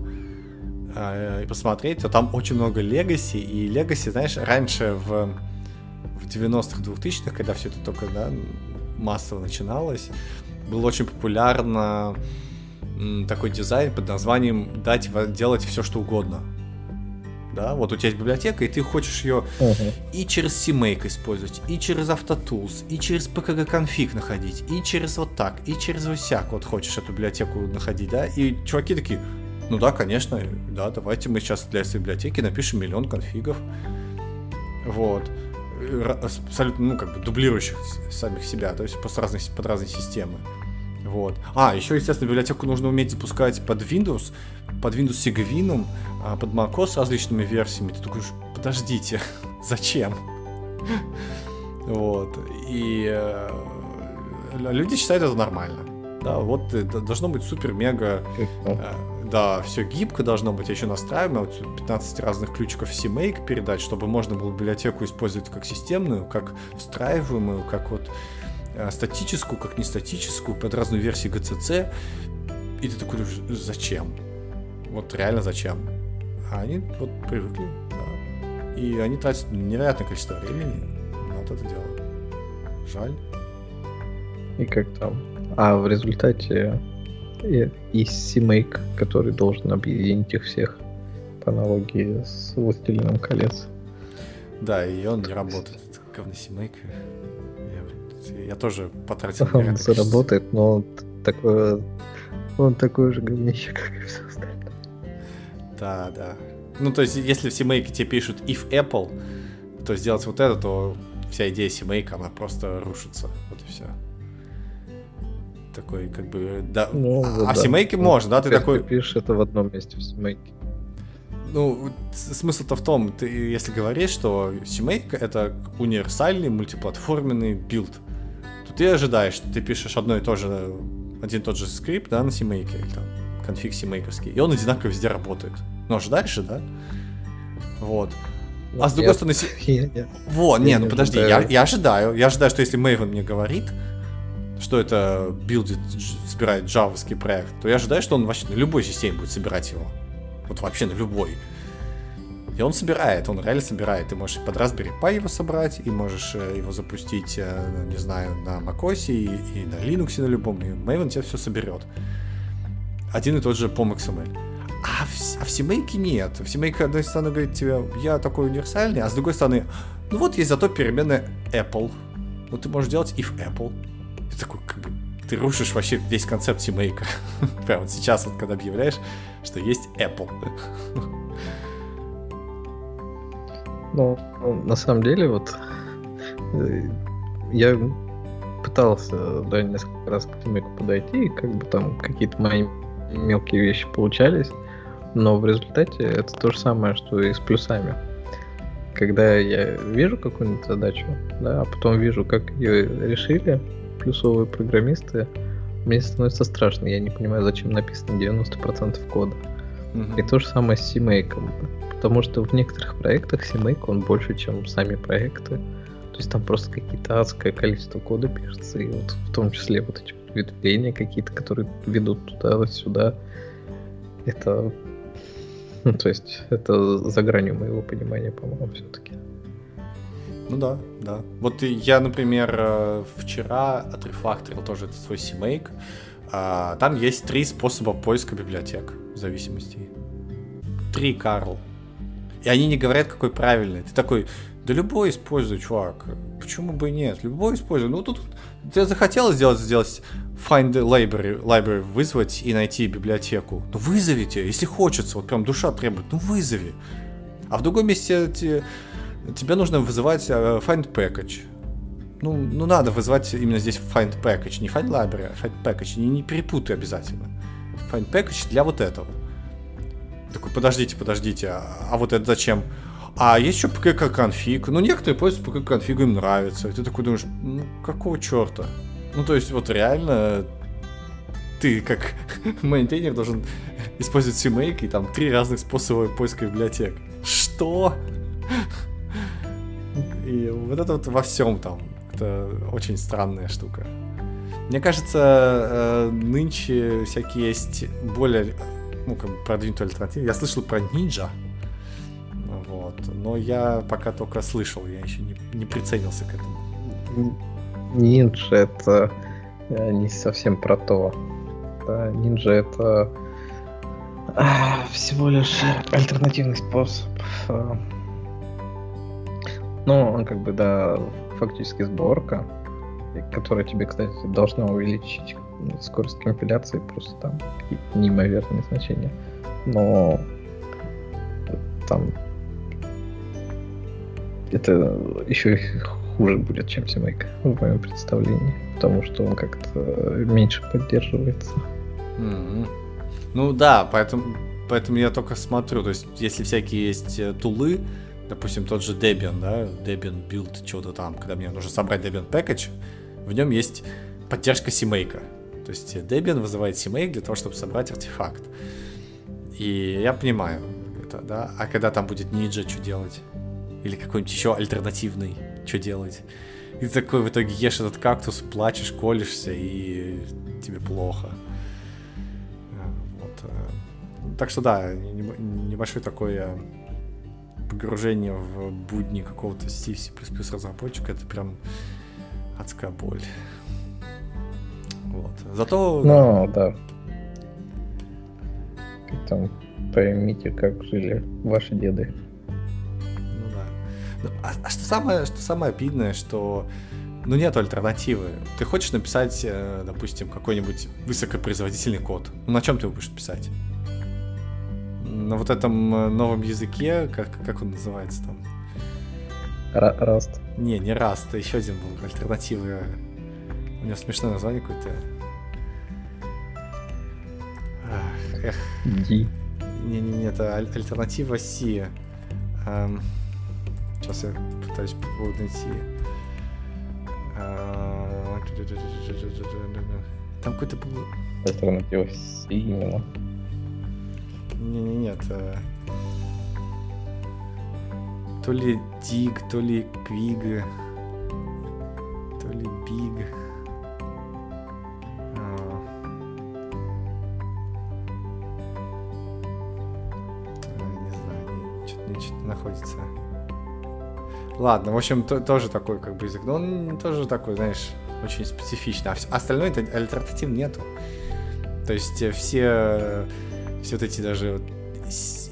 э, посмотреть, то там очень много легаси, и легаси, знаешь, раньше в, в 90-х, 2000-х, когда все это только, да, массово начиналось, было очень популярно такой дизайн под названием дать делать все что угодно да, вот у тебя есть библиотека, и ты хочешь ее uh-huh. и через CMake использовать, и через AutoTools, и через PKG-конфиг находить, и через вот так, и через вот всяк вот хочешь эту библиотеку находить, да, и чуваки такие, ну да, конечно, да, давайте мы сейчас для этой библиотеки напишем миллион конфигов, вот, абсолютно, ну, как бы дублирующих самих себя, то есть просто разные, под разные системы. Вот. А, еще, естественно, библиотеку нужно уметь запускать под Windows, под Windows Sigvinum, а под macOS с различными версиями. Ты такой, подождите, зачем? Вот. И э, люди считают это нормально. Да, вот э, должно быть супер-мега... Э, да, все гибко должно быть, я еще настраиваем, вот 15 разных ключиков CMake передать, чтобы можно было библиотеку использовать как системную, как встраиваемую, как вот э, статическую, как не статическую, под разную версию GCC. И ты такой, зачем? Вот реально зачем? А они вот привыкли, да. И они тратят невероятное количество времени на вот это дело. Жаль. И как там? А в результате и, и CMake, который должен объединить их всех по аналогии с Властелином колец. Да, и он не работает. Говно CMake. Я, я тоже потратил Он заработает, но он такое он такой же говнище, как и все остальное. Да, да. Ну, то есть, если в CMake тебе пишут if Apple, то сделать вот это, то вся идея CMake, она просто рушится. Вот и все. Такой, как бы, да. Ну, а, да. в CMake ну, можно, да? Ты такой... Ты пишешь это в одном месте в CMake. Ну, смысл-то в том, ты если говоришь, что CMake это универсальный мультиплатформенный build, то ты ожидаешь, что ты пишешь одно и то же, один и тот же скрипт, да, на CMake, или там конфиг CMake, и он одинаково везде работает. Ну, ожидаешь же, да? Вот. а с другой стороны... Вот, не, ну подожди, я, я ожидаю. Я ожидаю, что если Maven мне говорит, что это билдит, собирает джавовский проект, то я ожидаю, что он вообще на любой системе будет собирать его. Вот вообще на любой. И он собирает, он реально собирает. Ты можешь под Raspberry Pi его собрать, и можешь э, его запустить, э, не знаю, на macOS и, и на Linux на любом, и Maven тебе все соберет. Один и тот же POM XML. А в, а в семейке нет. В семейке, одной стороны, говорит тебе, я такой универсальный, а с другой стороны, ну вот есть зато переменная Apple. Вот ты можешь делать if Apple. Такой, как бы, ты рушишь вообще весь концепт семейка. Прямо сейчас, вот когда объявляешь, что есть Apple. Ну, на самом деле, вот э, я пытался, да, несколько раз к семейку подойти, и как бы там какие-то мои мелкие вещи получались, но в результате это то же самое, что и с плюсами. Когда я вижу какую-нибудь задачу, да, а потом вижу, как ее решили плюсовые программисты, мне становится страшно. Я не понимаю, зачем написано 90% кода. Mm-hmm. И то же самое с CMake. Потому что в некоторых проектах CMake он больше, чем сами проекты. То есть там просто какие-то адское количество кода пишется, и вот в том числе вот эти ветвления какие-то, которые ведут туда-сюда. Это, ну, то есть, это за гранью моего понимания, по-моему, все-таки. Ну да, да. Вот я, например, э, вчера отрефакторил тоже свой CMake. А, там есть три способа поиска библиотек в зависимости. Три, Карл. И они не говорят, какой правильный. Ты такой, да любой используй, чувак. Почему бы и нет? Любой используй. Ну тут ты захотел сделать, сделать find library, library, вызвать и найти библиотеку. Ну вызовите, если хочется, вот прям душа требует, ну вызови. А в другом месте те, тебе нужно вызывать uh, find package. Ну, ну надо вызывать именно здесь find package, не find library, а find package. Не, не перепутай обязательно. Find package для вот этого. Такой, подождите, подождите, а, а вот это зачем? А есть еще PKK конфиг. Ну, некоторые пользуются PKK конфигом, им нравится. И ты такой думаешь, ну, какого черта? Ну, то есть, вот реально, ты как мейнтейнер должен использовать CMake и там три разных способа поиска библиотек. Что? И вот это вот во всем там. Это очень странная штука. Мне кажется, э, нынче всякие есть более ну, как бы продвинутые альтернативы. Я слышал про Ninja, вот. Но я пока только слышал, я еще не, не приценился к этому. Нинджа это э, не совсем про то. Да, нинджа это а, всего лишь альтернативный способ. Ну, как бы, да, фактически сборка, которая тебе, кстати, должна увеличить скорость компиляции, просто там неимоверные значения. Но там это еще хуже будет, чем Симейк, в моем представлении. Потому что он как-то меньше поддерживается. Mm-hmm. Ну да, поэтому, поэтому я только смотрю. То есть, если всякие есть э, тулы, допустим, тот же Debian, да, Debian build чего-то там, когда мне нужно собрать Debian package, в нем есть поддержка CMake. То есть Debian вызывает CMake для того, чтобы собрать артефакт. И я понимаю это, да. А когда там будет ниджа, что делать? Или какой-нибудь еще альтернативный, что делать? И ты такой в итоге ешь этот кактус, плачешь, колешься, и тебе плохо. Вот. э. Так что да, небольшое такое погружение в будни какого-то C, разработчика, это прям адская боль. Вот. Зато... Ну, да. Там поймите, как жили ваши деды. Ну да. Ну, а, а что самое, что самое обидное, что ну нет альтернативы. Ты хочешь написать, э, допустим, какой-нибудь высокопроизводительный код. Ну на чем ты будешь писать? На вот этом э, новом языке, как, как он называется там? Раст. Не, не Раст, еще один был альтернативы. У него смешное название какое-то. Эх. Не-не-не, это аль- альтернатива C. Эм, сейчас я пытаюсь найти. Там какой-то был... Альтернатива C именно. Не-не-не, это... То ли Диг, то ли Квиг, то ли Биг. находится. Ладно, в общем, то, тоже такой как бы язык. Но он тоже такой, знаешь, очень специфичный. А остальное это альтернатив нету. То есть э, все, все вот эти даже вот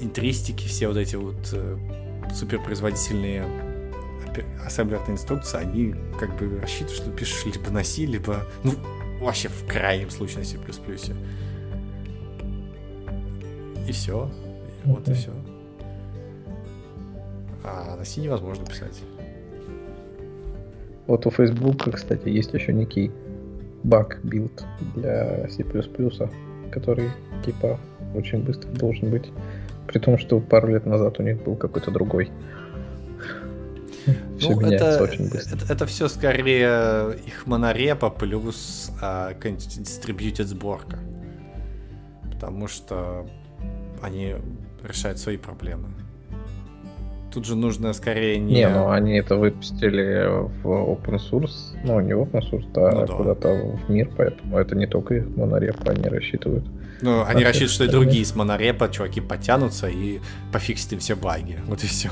интристики, все вот эти вот э, суперпроизводительные ассемблерные инструкции, они как бы рассчитывают, что пишешь либо на C, либо, ну, вообще в крайнем случае на C++. И все. Вот и все а на C невозможно писать. Вот у Facebook, кстати, есть еще некий Buck build для C++, который типа очень быстро должен быть. При том, что пару лет назад у них был какой-то другой. Все ну, это, очень быстро. Это, это все скорее их монорепа плюс а, distributed сборка. Потому что они решают свои проблемы. Тут же нужно скорее не... Не, ну они это выпустили в open source, ну не в open source, а ну, да. куда-то в мир, поэтому это не только их монорепа они рассчитывают. Ну, они рассчитывают, что и другие с монорепа чуваки потянутся и пофиксят им все баги. Вот и все.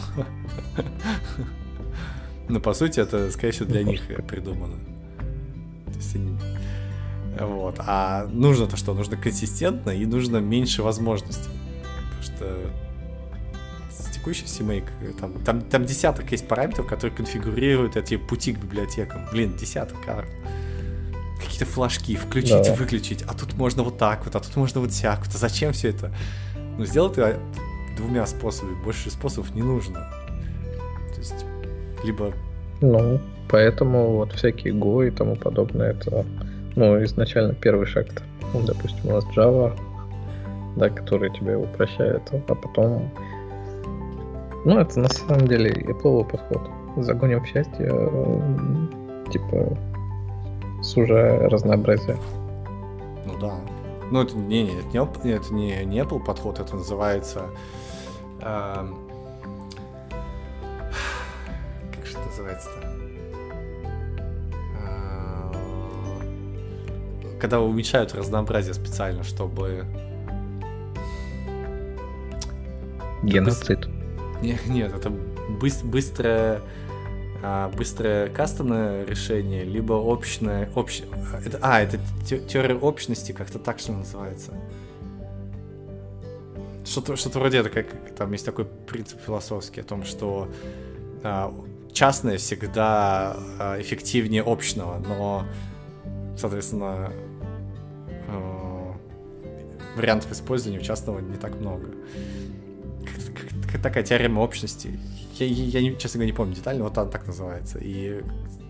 Но по сути это, скорее всего, для них придумано. Вот. А нужно-то что? Нужно консистентно и нужно меньше возможностей. Потому что текущий CMake, там, там, там десяток есть параметров, которые конфигурируют эти пути к библиотекам. Блин, десяток карт. Какие-то флажки, включить, да. выключить, а тут можно вот так вот, а тут можно вот всяк вот. А зачем все это? Ну, сделай ты двумя способами, больше способов не нужно. То есть, либо... Ну, поэтому вот всякие Go и тому подобное, это, ну, изначально первый шаг-то. Ну, допустим, у нас Java, да, который тебя упрощает, а потом ну, это на самом деле Apple подход. Загоним в счастье, типа, сужая разнообразие. Ну да. Ну, это не, не, это не, это не, не Apple подход, это называется... Э, как же это называется-то? Э, когда уменьшают разнообразие специально, чтобы... Геноцид. Нет, нет, это быс- быстрое, а, быстрое кастомное решение, либо общее, общ... это, а, это теория общности, как-то так что называется. Что-то, что-то вроде это, как там есть такой принцип философский о том, что а, частное всегда а, эффективнее общего, но, соответственно, а, вариантов использования у частного не так много такая теорема общности. Я, я, я, честно говоря, не помню детально, вот она так называется. И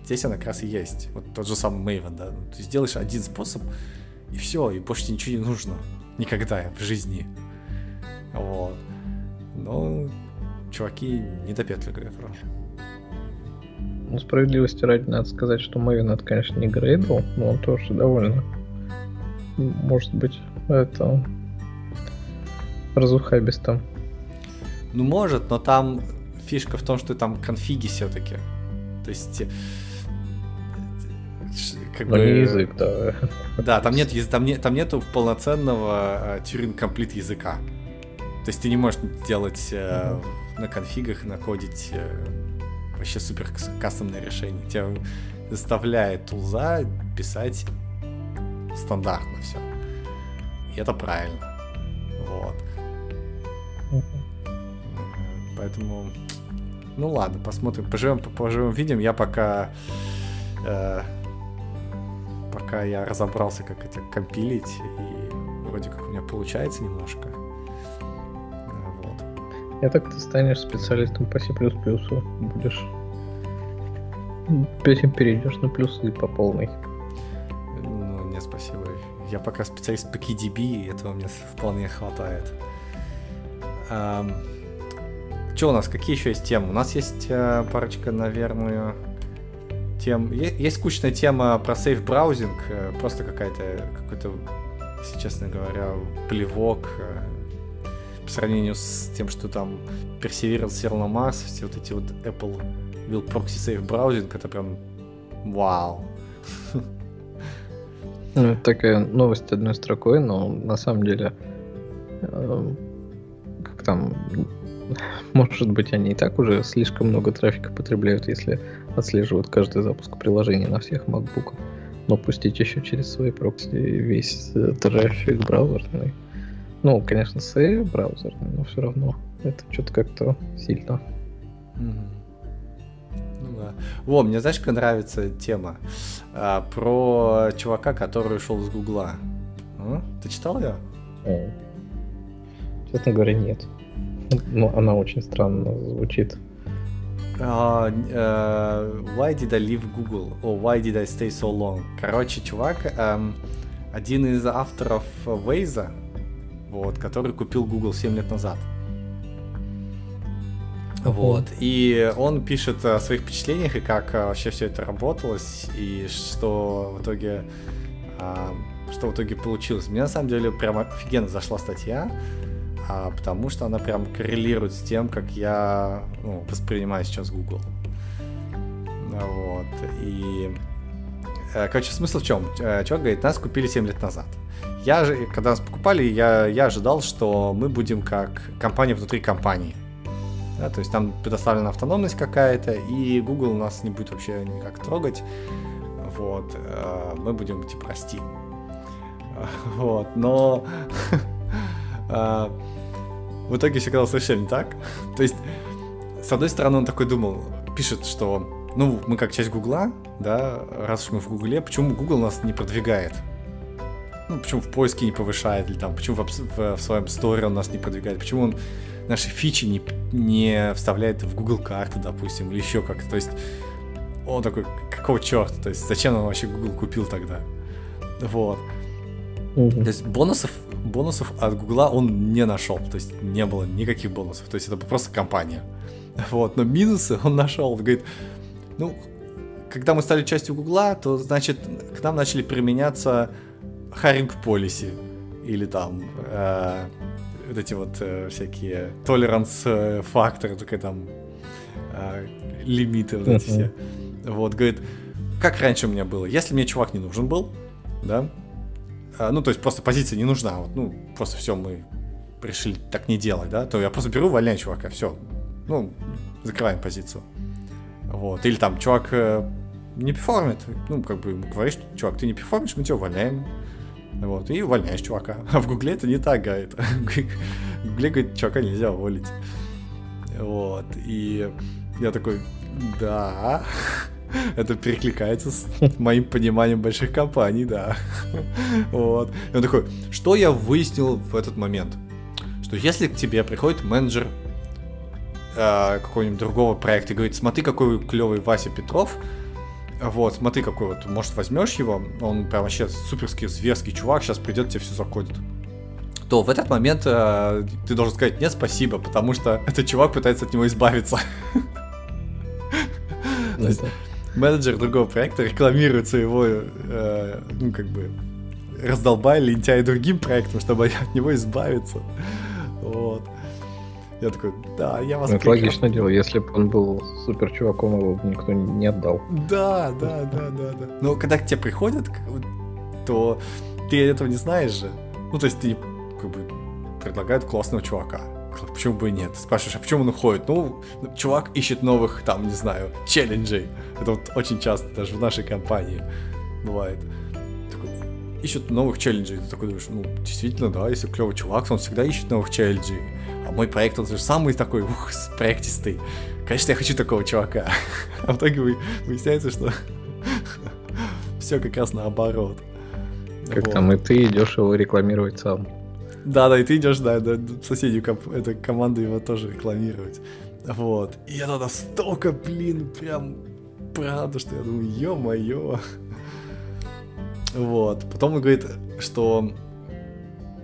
здесь она как раз и есть. Вот тот же самый Maven, да. Ну, ты сделаешь один способ, и все, и больше тебе ничего не нужно. Никогда в жизни. Вот. Но чуваки не допетли до этого. Ну, справедливости ради надо сказать, что Maven это, конечно, не грейдл, но он тоже довольно, может быть, это разухабис там. Ну, может, но там фишка в том, что там конфиги все-таки. То есть... э, Как Но не язык, да. Да, там нет, там, нет, там нету полноценного Turing Complete языка. То есть ты не можешь делать э, на конфигах, накодить э, вообще супер кас- кастомное решение. Тебя заставляет тулза писать стандартно все. И это правильно. Вот. Поэтому, ну ладно, посмотрим, поживем, поживем, видим. Я пока, э, пока я разобрался, как это компилить, и вроде как у меня получается немножко. Вот. Я так ты станешь специалистом по C++, будешь... Этим перейдешь на плюсы по полной. Ну, не, спасибо. Я пока специалист по KDB, и этого мне вполне хватает. Что у нас? Какие еще есть темы? У нас есть э, парочка, наверное, тем. Е- Есть скучная тема про сейф браузинг, э, просто какая-то, какой-то, если честно говоря, плевок э, по сравнению с тем, что там Perseverance сел на Марс, все вот эти вот Apple Will Proxy Safe Browsing, это прям вау. Ну, это такая новость одной строкой, но на самом деле, э, как там, может быть, они и так уже слишком много трафика потребляют, если отслеживают каждый запуск приложений на всех MacBook. Но пустить еще через свои прокси весь э, трафик браузерный. Ну, конечно, сейв браузерный, но все равно это что-то как-то сильно. Ну да. Во, мне знаешь, какая нравится тема? А, про чувака, который ушел из Гугла. А? Ты читал ее? О. Честно говоря, нет. Ну, она очень странно звучит. А, э, why did I leave Google? Or why did I stay so long? Короче, чувак, эм, один из авторов Waze, вот, который купил Google 7 лет назад. Вот. И он пишет о своих впечатлениях и как а, вообще все это работалось, и что в итоге а, что в итоге получилось. Мне на самом деле прям офигенно зашла статья, а, потому что она прям коррелирует с тем, как я ну, воспринимаю сейчас Google. Вот. И э, Короче, смысл в чем? Чувак говорит, нас купили 7 лет назад. Я же, когда нас покупали, я, я ожидал, что мы будем как компания внутри компании. Да, то есть там предоставлена автономность какая-то, и Google нас не будет вообще никак трогать. Вот. э, Мы будем типа расти. Вот. Но э, в итоге все оказалось совершенно не так. То есть, с одной стороны, он такой думал, пишет, что ну, мы как часть Гугла, да, раз уж мы в Гугле, почему Google нас не продвигает? Ну, почему в поиске не повышает, или там, почему в, в- в своем сторе он нас не продвигает, почему он наши фичи не, не вставляет в Google карты, допустим, или еще как-то. То есть он такой, какого черта? То есть зачем он вообще Google купил тогда? Вот. Мгм. То есть бонусов, бонусов от Гугла он не нашел. То есть не было никаких бонусов. То есть это просто компания. Вот. Но минусы он нашел. Он говорит, ну, когда мы стали частью Гугла, то, значит, к нам начали применяться hiring policy. Или там э, вот эти вот э, всякие tolerance э, факторы, такие там э, лимиты вот эти все. Вот, говорит, как раньше у меня было, если мне чувак не нужен был, да, ну, то есть просто позиция не нужна, вот, ну, просто все, мы решили так не делать, да, то я просто беру, увольняю чувака, все, ну, закрываем позицию. Вот, или там чувак э, не перформит, ну, как бы говоришь, чувак, ты не перформишь, мы тебя увольняем. Вот, и увольняешь чувака. А в Гугле это не так, говорит. В Гугле, говорит, чувака нельзя уволить. Вот, и я такой, да, это перекликается с моим пониманием больших компаний, да. Вот. И он такой, что я выяснил в этот момент? Что если к тебе приходит менеджер э, какого-нибудь другого проекта и говорит, смотри, какой клевый Вася Петров, вот, смотри, какой вот, может, возьмешь его, он прям вообще суперский, зверский чувак, сейчас придет, тебе все закодит. То в этот момент э, ты должен сказать нет, спасибо, потому что этот чувак пытается от него избавиться. Менеджер другого проекта рекламирует своего, э, ну, как бы, раздолбай лентяя другим проектом, чтобы от него избавиться. Вот. Я такой, да, я вас Ну, это логичное дело, если бы он был супер чуваком, его бы никто не отдал. Да, да, да, да, да. Но когда к тебе приходят, то ты этого не знаешь же. Ну, то есть ты как бы предлагают классного чувака. Почему бы и нет? Спрашиваешь, а почему он уходит? Ну, чувак ищет новых, там, не знаю, челленджей. Это вот очень часто даже в нашей компании бывает. Такой, ищут новых челленджей. Ты такой думаешь, ну, действительно, да, если клевый чувак, то он всегда ищет новых челленджей. А мой проект, он же самый такой, ух, проектистый. Конечно, я хочу такого чувака. А в итоге вы- выясняется, что все как раз наоборот. Как Вот. там и ты идешь его рекламировать сам. Да, да, и ты идешь, да, да, соседнюю комп- эту команду его тоже рекламировать. Вот. И это настолько, блин, прям правда, что я думаю, ё-моё. Вот. Потом он говорит, что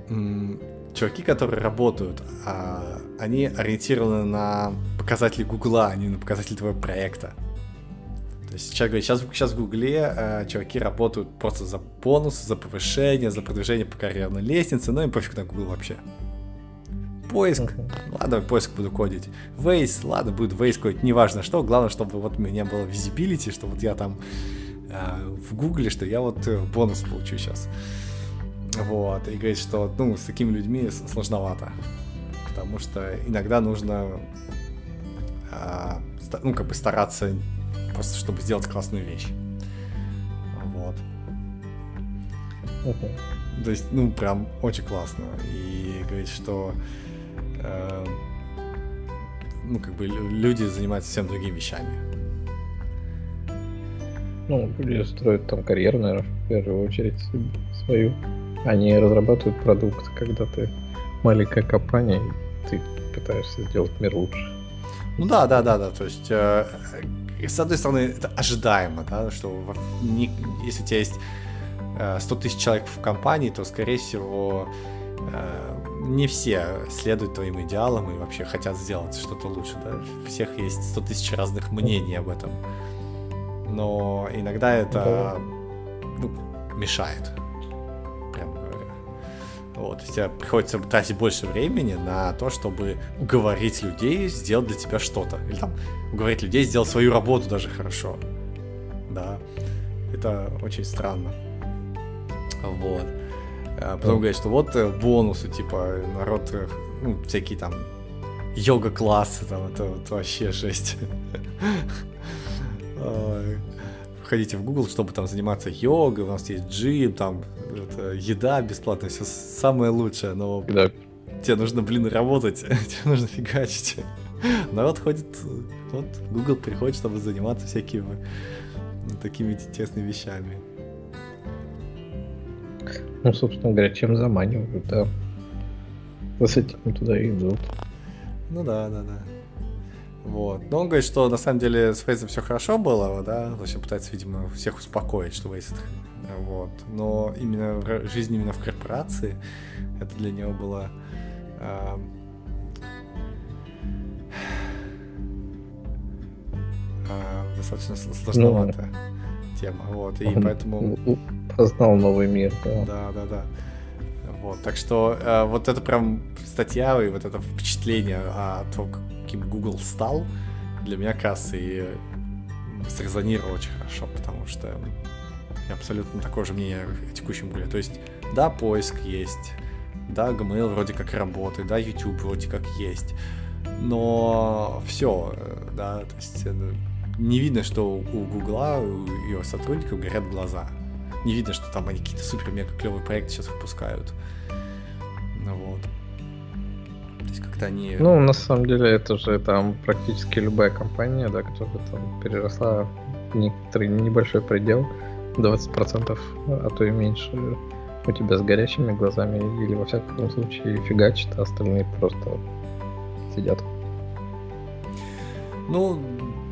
м, чуваки, которые работают, а, они ориентированы на показатели Гугла, а не на показатели твоего проекта. Человек говорит, сейчас, сейчас в Гугле э, чуваки работают просто за бонусы, за повышение, за продвижение по карьерной лестнице, ну им пофиг на Google вообще. Поиск, ладно, поиск буду кодить. Waze, ладно, будет Waze кодить, неважно что, главное, чтобы вот у меня было visibility, что вот я там э, в Гугле, что я вот э, бонус получу сейчас. Вот, и говорит, что, ну, с такими людьми сложновато, потому что иногда нужно, ста- ну, как бы стараться просто, чтобы сделать классную вещь. Вот. Мгм. То есть, ну, прям очень классно. И говорит, что э, ну, как бы лю- люди занимаются совсем другими вещами. Ну, люди строят там карьеру, наверное, в первую очередь свою. Они разрабатывают продукт, когда ты маленькая компания, и ты пытаешься сделать мир лучше. Ну да, да, да, да. То есть, э, с одной стороны, это ожидаемо, да, что не- если у тебя есть э, 100 тысяч человек в компании, то, скорее всего, э, не все следуют твоим идеалам и вообще хотят сделать что-то лучше, да. У всех есть 100 тысяч разных мнений об этом. Но иногда это ну, мешает. Вот, то есть тебе приходится тратить больше времени на то, чтобы уговорить людей сделать для тебя что-то. Или там уговорить людей сделать свою работу даже хорошо. Да. Это очень странно. Вот. А Потом Да. говорят, что вот э, бонусы, типа, народ, э, ну, всякие там йога-классы, там, это вот вообще жесть. Ой. Входите в Google, чтобы там заниматься йогой, у нас есть джим, там это, еда бесплатная, все самое лучшее, но Когда тебе нужно, блин, работать, тебе нужно фигачить. Народ ходит, вот, Google приходит, чтобы заниматься всякими ну, такими интересными вещами. Ну, собственно говоря, чем заманивают, да. С этим туда идут. Ну да, да, да. Вот. Но он говорит, что на самом деле с Фейзом все хорошо было, да, то есть он пытается, видимо, всех успокоить, что Фейз вот. Но именно р- жизнь именно в корпорации, это для него было а, а, достаточно с- сложноватая тема, вот, и Он поэтому... познал новый мир, да. Да, да, да. Вот, так что э, вот это прям статья и вот это впечатление о том, каким Google стал, для меня как и срезонировало очень хорошо, потому что я абсолютно такое же мнение о текущем Google. То есть, да, поиск есть, да, Gmail вроде как работает, да, YouTube вроде как есть, но все, да, то есть э, не видно, что у Гугла, у ее сотрудников горят глаза. Не видно, что там они какие-то супер-мега клевые проекты сейчас выпускают. Ну вот. То есть как-то они... Ну, на самом деле, это же там практически любая компания, да, которая там переросла в некоторый небольшой предел, 20%, а то и меньше, у тебя с горящими глазами, или во всяком случае фигачит, а остальные просто сидят. Ну,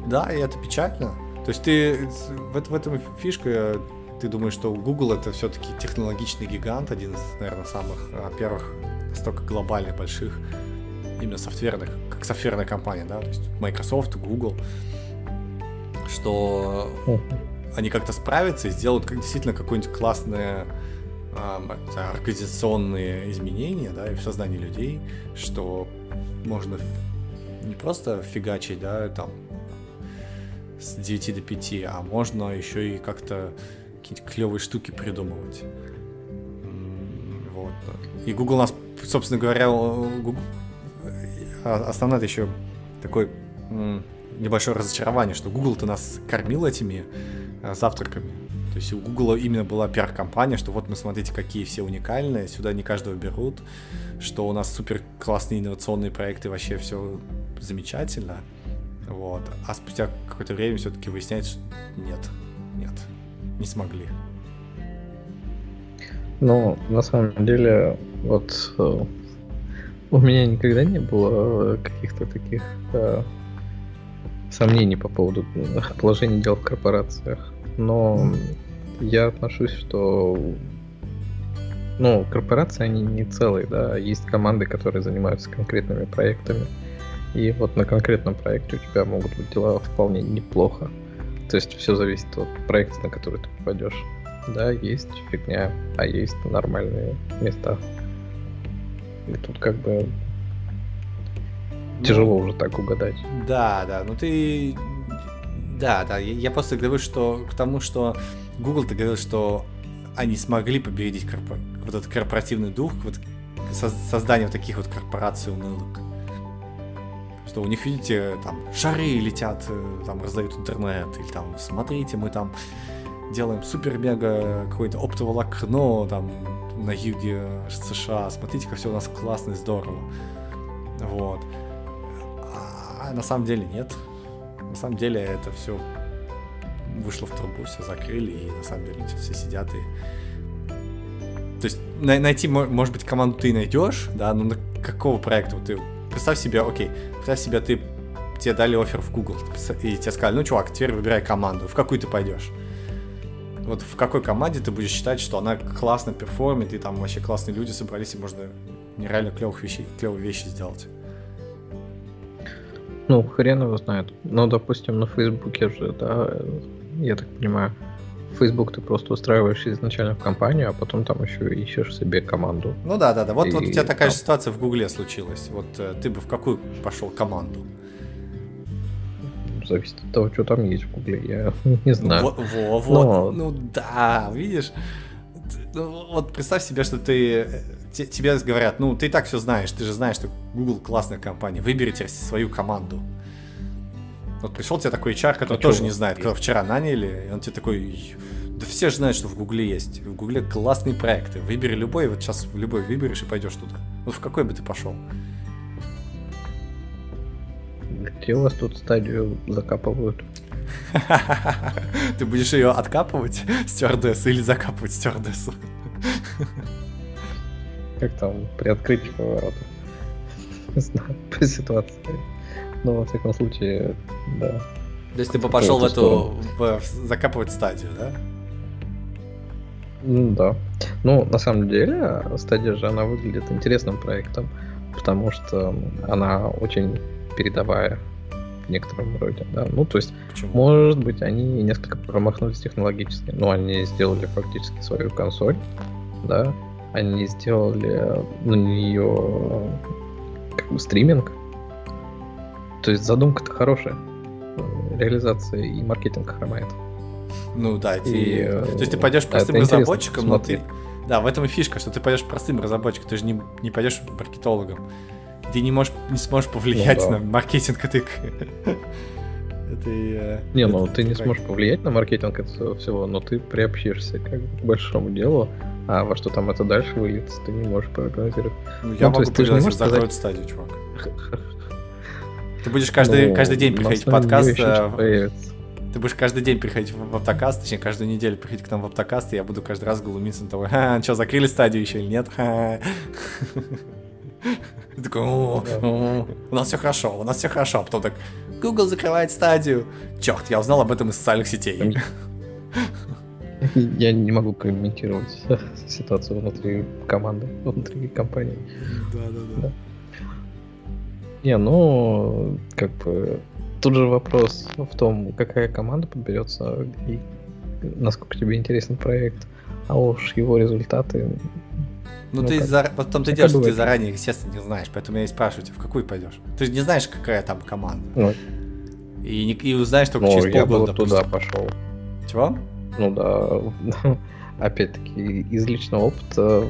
да, и это печально. То есть ты в, в этом фишка, ты думаешь, что Google это все-таки технологичный гигант, один из, наверное, самых а, первых настолько глобальных, больших, именно софтверных, как софтверная компания, да, то есть Microsoft, Google, что они как-то справятся и сделают как действительно какое-нибудь классное а, знаю, организационные изменения, да, и в сознании людей, что можно не просто фигачить, да, там с 9 до 5, а можно еще и как-то какие-то клевые штуки придумывать. Вот. И Google нас, собственно говоря, Google, а, основное еще такой небольшое разочарование, что Google-то нас кормил этими а, завтраками. То есть у Google именно была пиар-компания, что вот мы смотрите, какие все уникальные, сюда не каждого берут, что у нас супер классные инновационные проекты, вообще все замечательно. Вот. А спустя какое-то время все-таки выясняется, что нет, нет, не смогли. Ну, на самом деле, вот э, у меня никогда не было каких-то таких э, сомнений по поводу положения дел в корпорациях. Но я отношусь, что ну, корпорации, они не целые, да, есть команды, которые занимаются конкретными проектами. И вот на конкретном проекте у тебя могут быть дела вполне неплохо. То есть все зависит от проекта, на который ты попадешь. Да, есть фигня, а есть нормальные места. И тут как бы тяжело ну, уже так угадать. Да, да, ну ты... Да, да, я просто говорю, что к тому, что Google, ты говорил, что они смогли победить корпор... вот этот корпоративный дух, вот создание вот таких вот корпораций унылых что у них, видите, там шары летят, э, там раздают интернет, или там, смотрите, мы там делаем супер-мега какое-то оптоволокно там на юге США, смотрите, как все у нас классно и здорово. Вот. А на самом деле нет. На самом деле это все вышло в трубу, все закрыли, и на самом деле все сидят и... То есть найти, может быть, команду ты найдешь, да, но на какого проекта вот ты представь себе, окей, представь себе, ты тебе дали офер в Google, и тебе сказали, ну, чувак, теперь выбирай команду, в какую ты пойдешь. Вот в какой команде ты будешь считать, что она классно перформит, и там вообще классные люди собрались, и можно нереально клевых вещей, клевые вещи сделать. Ну, хрен его знает. Ну, допустим, на Фейсбуке же, да, я так понимаю, Facebook ты просто устраиваешь изначально в компанию, а потом там еще ищешь себе команду. Ну да, да, да. Вот, и вот у тебя такая там... же ситуация в Гугле случилась. Вот э, ты бы в какую пошел команду? Зависит от того, что там есть в Гугле, я не знаю. Во, во, вот, Но... ну да, видишь. Ну, вот представь себе, что ты э, тебе говорят, ну ты и так все знаешь, ты же знаешь, что Google классная компания, выберите свою команду. Вот пришел тебе такой HR, который а тоже не знает, кого вчера наняли, и он тебе такой, да все же знают, что в Гугле есть. В Гугле классные проекты. Выбери любой, вот сейчас в любой выберешь и пойдешь туда. Вот в какой бы ты пошел? Где у вас тут стадию закапывают? Ты будешь ее откапывать, стюардессу, или закапывать стюардессу? Как там, при открытии поворота? Не знаю, по ситуации. Но, во всяком случае, да. То есть ты бы пошел в эту, в, закапывать стадию, да? Ну да. Ну, на самом деле, стадия же, она выглядит интересным проектом, потому что она очень передовая в некотором роде, да. Ну, то есть, Почему? может быть, они несколько промахнулись технологически, но они сделали фактически свою консоль, да, они сделали на нее как бы стриминг, то есть задумка-то хорошая. Реализация и маркетинг хромает. Ну да, и, и, то есть ты пойдешь простым разработчиком, но ты... Да, в этом и фишка, что ты пойдешь простым разработчиком, ты же не, не пойдешь маркетологом. Ты не, можешь, не сможешь повлиять ну, да. на маркетинг. Это, э, не, ну ты не сможешь повлиять на маркетинг этого всего, но ты приобщишься как к большому делу, а во что там это дальше выльется, ты не можешь прогнозировать. Ну, я ну, могу прогнозировать, закроют стадию, чувак. Ты будешь каждый, ну, каждый день приходить в подкаст. Э, ты будешь каждый день приходить в Автокаст, точнее, каждую неделю приходить к нам в Автокаст, и я буду каждый раз глумиться на того, а, что, закрыли стадию еще или нет? Такой, у нас все хорошо, у нас все хорошо. А потом так, Google закрывает стадию. Черт, я узнал об этом из социальных сетей. Я не могу комментировать ситуацию внутри команды, внутри компании. Да, да, да. Не, ну, как бы, тут же вопрос в том, какая команда подберется и насколько тебе интересен проект, а уж его результаты Ну, Ну, ты как- за... потом ты делаешь, что ты заранее, естественно, не знаешь, поэтому я и спрашиваю тебя, в какую пойдешь. Ты же не знаешь, какая там команда. Ну, И, не... и узнаешь только ну, через я полгода, туда допустим. пошел. Чего? Ну да, опять-таки, из личного опыта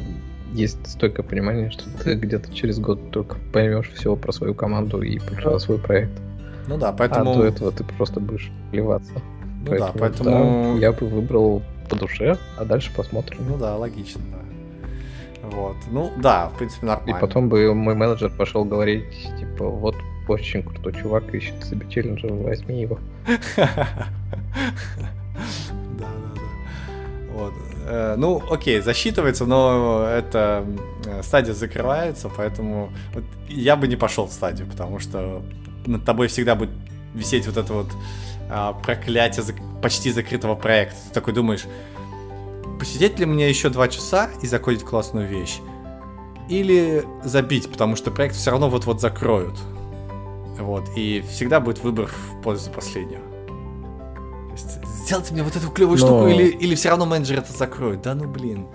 есть стойкое понимание, что ты где-то через год только поймешь все про свою команду и про свой проект. Ну да, А поэтому... до этого ты просто будешь плеваться. Ну да, поэтому... да, я бы выбрал по душе, а дальше посмотрим. Ну да, логично, да. Вот. Ну да, в принципе, И нормально. потом бы мой менеджер пошел говорить, типа, вот очень крутой чувак ищет себе челленджер, возьми его. Да, да, да. Вот. Э, Ну, окей, засчитывается, но эта э, стадия закрывается, поэтому вот я бы не пошел в стадию, потому что над тобой всегда будет висеть вот это вот а, проклятие почти закрытого проекта. Ты такой думаешь, посидеть ли мне еще два часа и закодить классную вещь? Или забить, потому что проект все равно вот-вот закроют. Вот, и всегда будет выбор в пользу последнего. То сделайте мне вот эту клевую Но- штуку, или, или все равно менеджер это закроет. Да ну блин.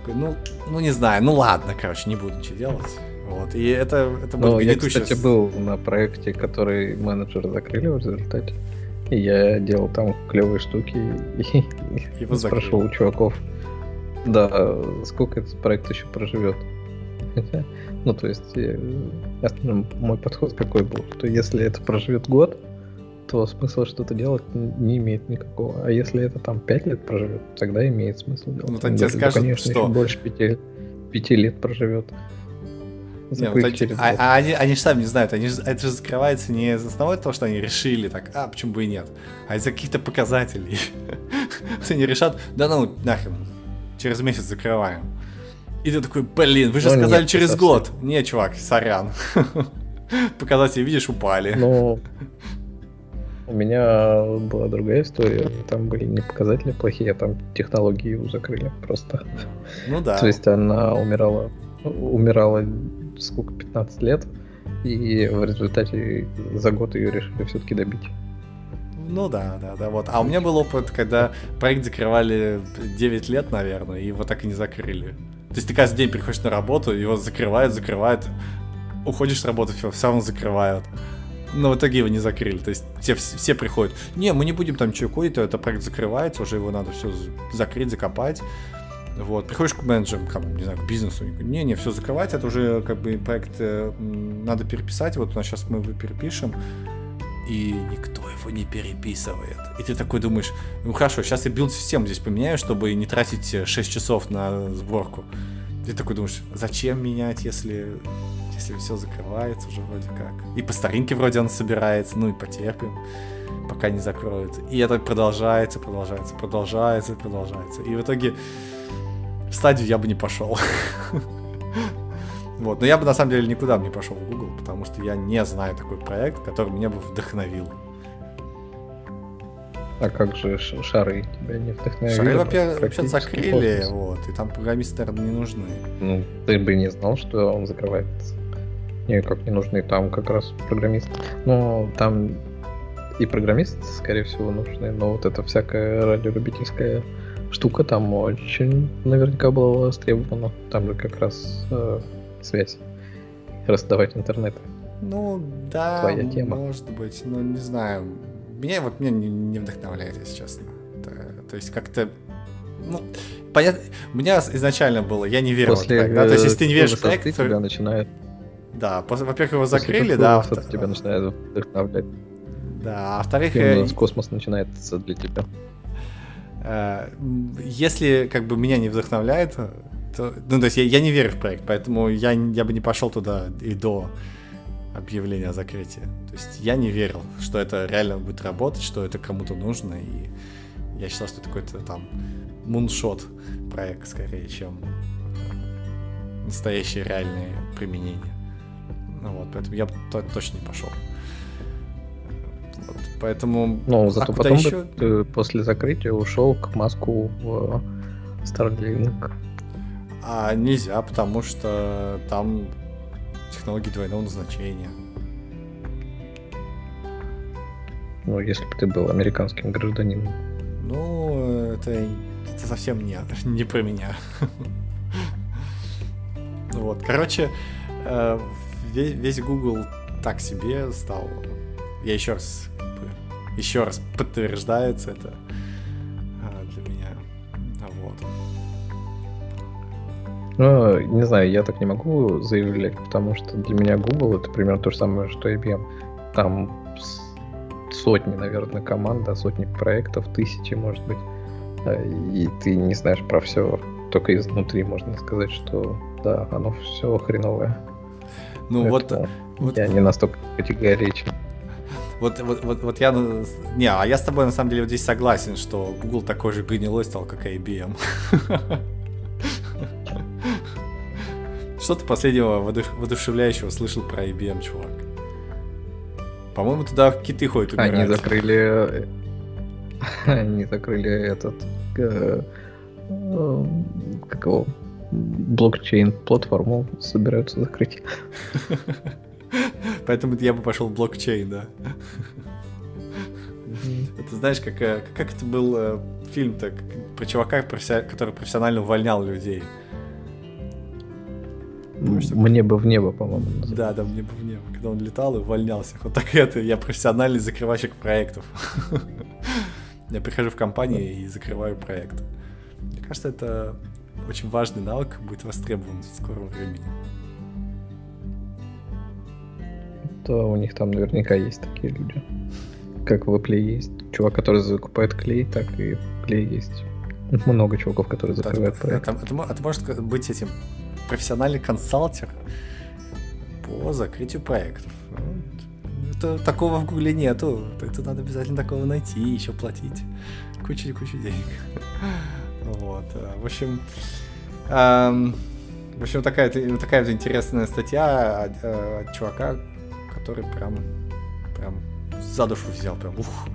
Такой, ну, ну не знаю, ну ладно, короче, не буду ничего делать. Вот, и это, это будет Ну, я, кстати, был на проекте, который менеджеры закрыли в результате. И я делал там клевые штуки и, Его спрашивал у чуваков, да, сколько этот проект еще проживет. Ну, то есть, э, основной мой подход какой был, что если это проживет год, то смысла что-то делать не имеет никакого. А если это там 5 лет проживет, тогда имеет смысл делать. Ну, Он тебе скажут, конечно, что- больше 5, лет проживет. Не, ну, Закрыть то- через а, а они, они же сами не знают, они же, это же закрывается не из основного того, что они решили так, а почему бы и нет, а из-за каких-то показателей. Они решат, да ну нахрен, через месяц закрываем. И ты такой, блин, вы же Ну, сказали нет, через год. Не, чувак, сорян. Показатели, видишь, упали. Ну, у меня была другая история. Там были не показатели плохие, а там технологии его закрыли просто. Ну да. То есть она умирала, умирала сколько, 15 лет, и в результате за год ее решили все-таки добить. Ну да, да, да, вот. А у меня был опыт, когда проект закрывали 9 лет, наверное, и его так и не закрыли. То есть ты каждый день приходишь на работу, его закрывают, закрывают, уходишь с работы, все, все равно закрывают. Но в итоге его не закрыли. То есть все, все приходят, не, мы не будем там ничего кодить, это проект закрывается, уже его надо все закрыть, закопать. Вот, приходишь к менеджерам, к, не знаю, к бизнесу, говорят, не-не, все закрывать, это уже как бы проект э, надо переписать, вот у нас сейчас мы его перепишем, и никто его не переписывает. И ты такой думаешь, ну хорошо, сейчас я билд-систему здесь поменяю, чтобы не тратить э, 6 часов на сборку. Ты такой думаешь, зачем менять, если, если все закрывается уже вроде как. И по старинке вроде он собирается, ну и потерпим, пока не закроют. И это продолжается, продолжается, продолжается, продолжается. И в итоге в стадию я бы не пошел. Вот, но я бы на самом деле никуда бы не пошел в Google, потому что я не знаю такой проект, который меня бы вдохновил. А как же шары тебя не вдохновили? Шары, вообще закрыли, космос? вот, и там программисты, наверное, не нужны. Ну, ты бы не знал, что он закрывается. Никак не нужны там как раз программисты. Ну, там и программисты, скорее всего, нужны, но вот эта всякая радиолюбительская штука там очень наверняка была востребована. Там же как раз э, связь. Раздавать интернет. Ну, да, Твоя тема. может быть, но не знаю. Меня вот меня не, не вдохновляет, если честно. Это- то есть как-то, ну, понятно, у меня изначально было, я не верил в этот проект, да, то есть если ты не э, веришь в проект, то- тебя начинает, да, во-первых, его закрыли, да, авто- тебя начинает вдохновлять. да, а во-вторых, э, космос начинается для тебя. Э, Если как бы меня не вдохновляет, то, ну то есть я, я не верю в проект, поэтому я, я бы не пошел туда и до объявления о закрытии. То есть я не верил, что это реально будет работать, что это кому-то нужно, и я считал, что это какой-то там муншот проект скорее, чем настоящее реальное применение. Ну вот, поэтому я точно не пошел. Вот, поэтому... Ну, а зато куда потом еще? ты после закрытия ушел к Маску в Starlink. А нельзя, потому что там технологии двойного назначения. Ну, если бы ты был американским гражданином. Ну, это, это совсем не, не про меня. Вот, короче, э, весь, весь Google так себе стал. Я еще раз, еще раз подтверждается это а, для меня. А вот. Ну, не знаю, я так не могу заявлять, потому что для меня Google это примерно то же самое, что IBM. Там сотни, наверное, команд, да, сотни проектов, тысячи, может быть. И ты не знаешь про все. Только изнутри можно сказать, что да, оно все хреновое. Ну вот, вот... Я не настолько категоричен. Вот, вот, вот, вот я... Не, а я с тобой на самом деле вот здесь согласен, что Google такой же гнилой стал, как и IBM. Что ты последнего воодушевляющего слышал про IBM, чувак? По-моему, туда киты ходят умирать. Они закрыли... Они закрыли этот... Э, э, как его? Блокчейн-платформу собираются закрыть. Поэтому я бы пошел в блокчейн, да. Это знаешь, как, э, как это был фильм так про чувака, который профессионально увольнял людей. Помнишь, Мне бы в небо, по-моему. Да, да, мне бы в небо. Когда он летал и увольнялся. Вот так это, я профессиональный закрывальщик проектов. Я прихожу в компанию и закрываю проект. Мне кажется, это очень важный навык, будет востребован в скором времени. То у них там наверняка есть такие люди. Как в Apple есть чувак, который закупает клей, так и в клей есть много чуваков, которые закрывают да, проект. Это, это, это может быть этим профессиональный консалтер по закрытию проектов. Это, такого в Гугле нету. Это надо обязательно такого найти и еще платить кучу-кучу денег. Вот. Э, в общем, эм, в общем, такая, такая вот интересная статья от, э, от чувака, который прям, прям за душу взял, прям ух.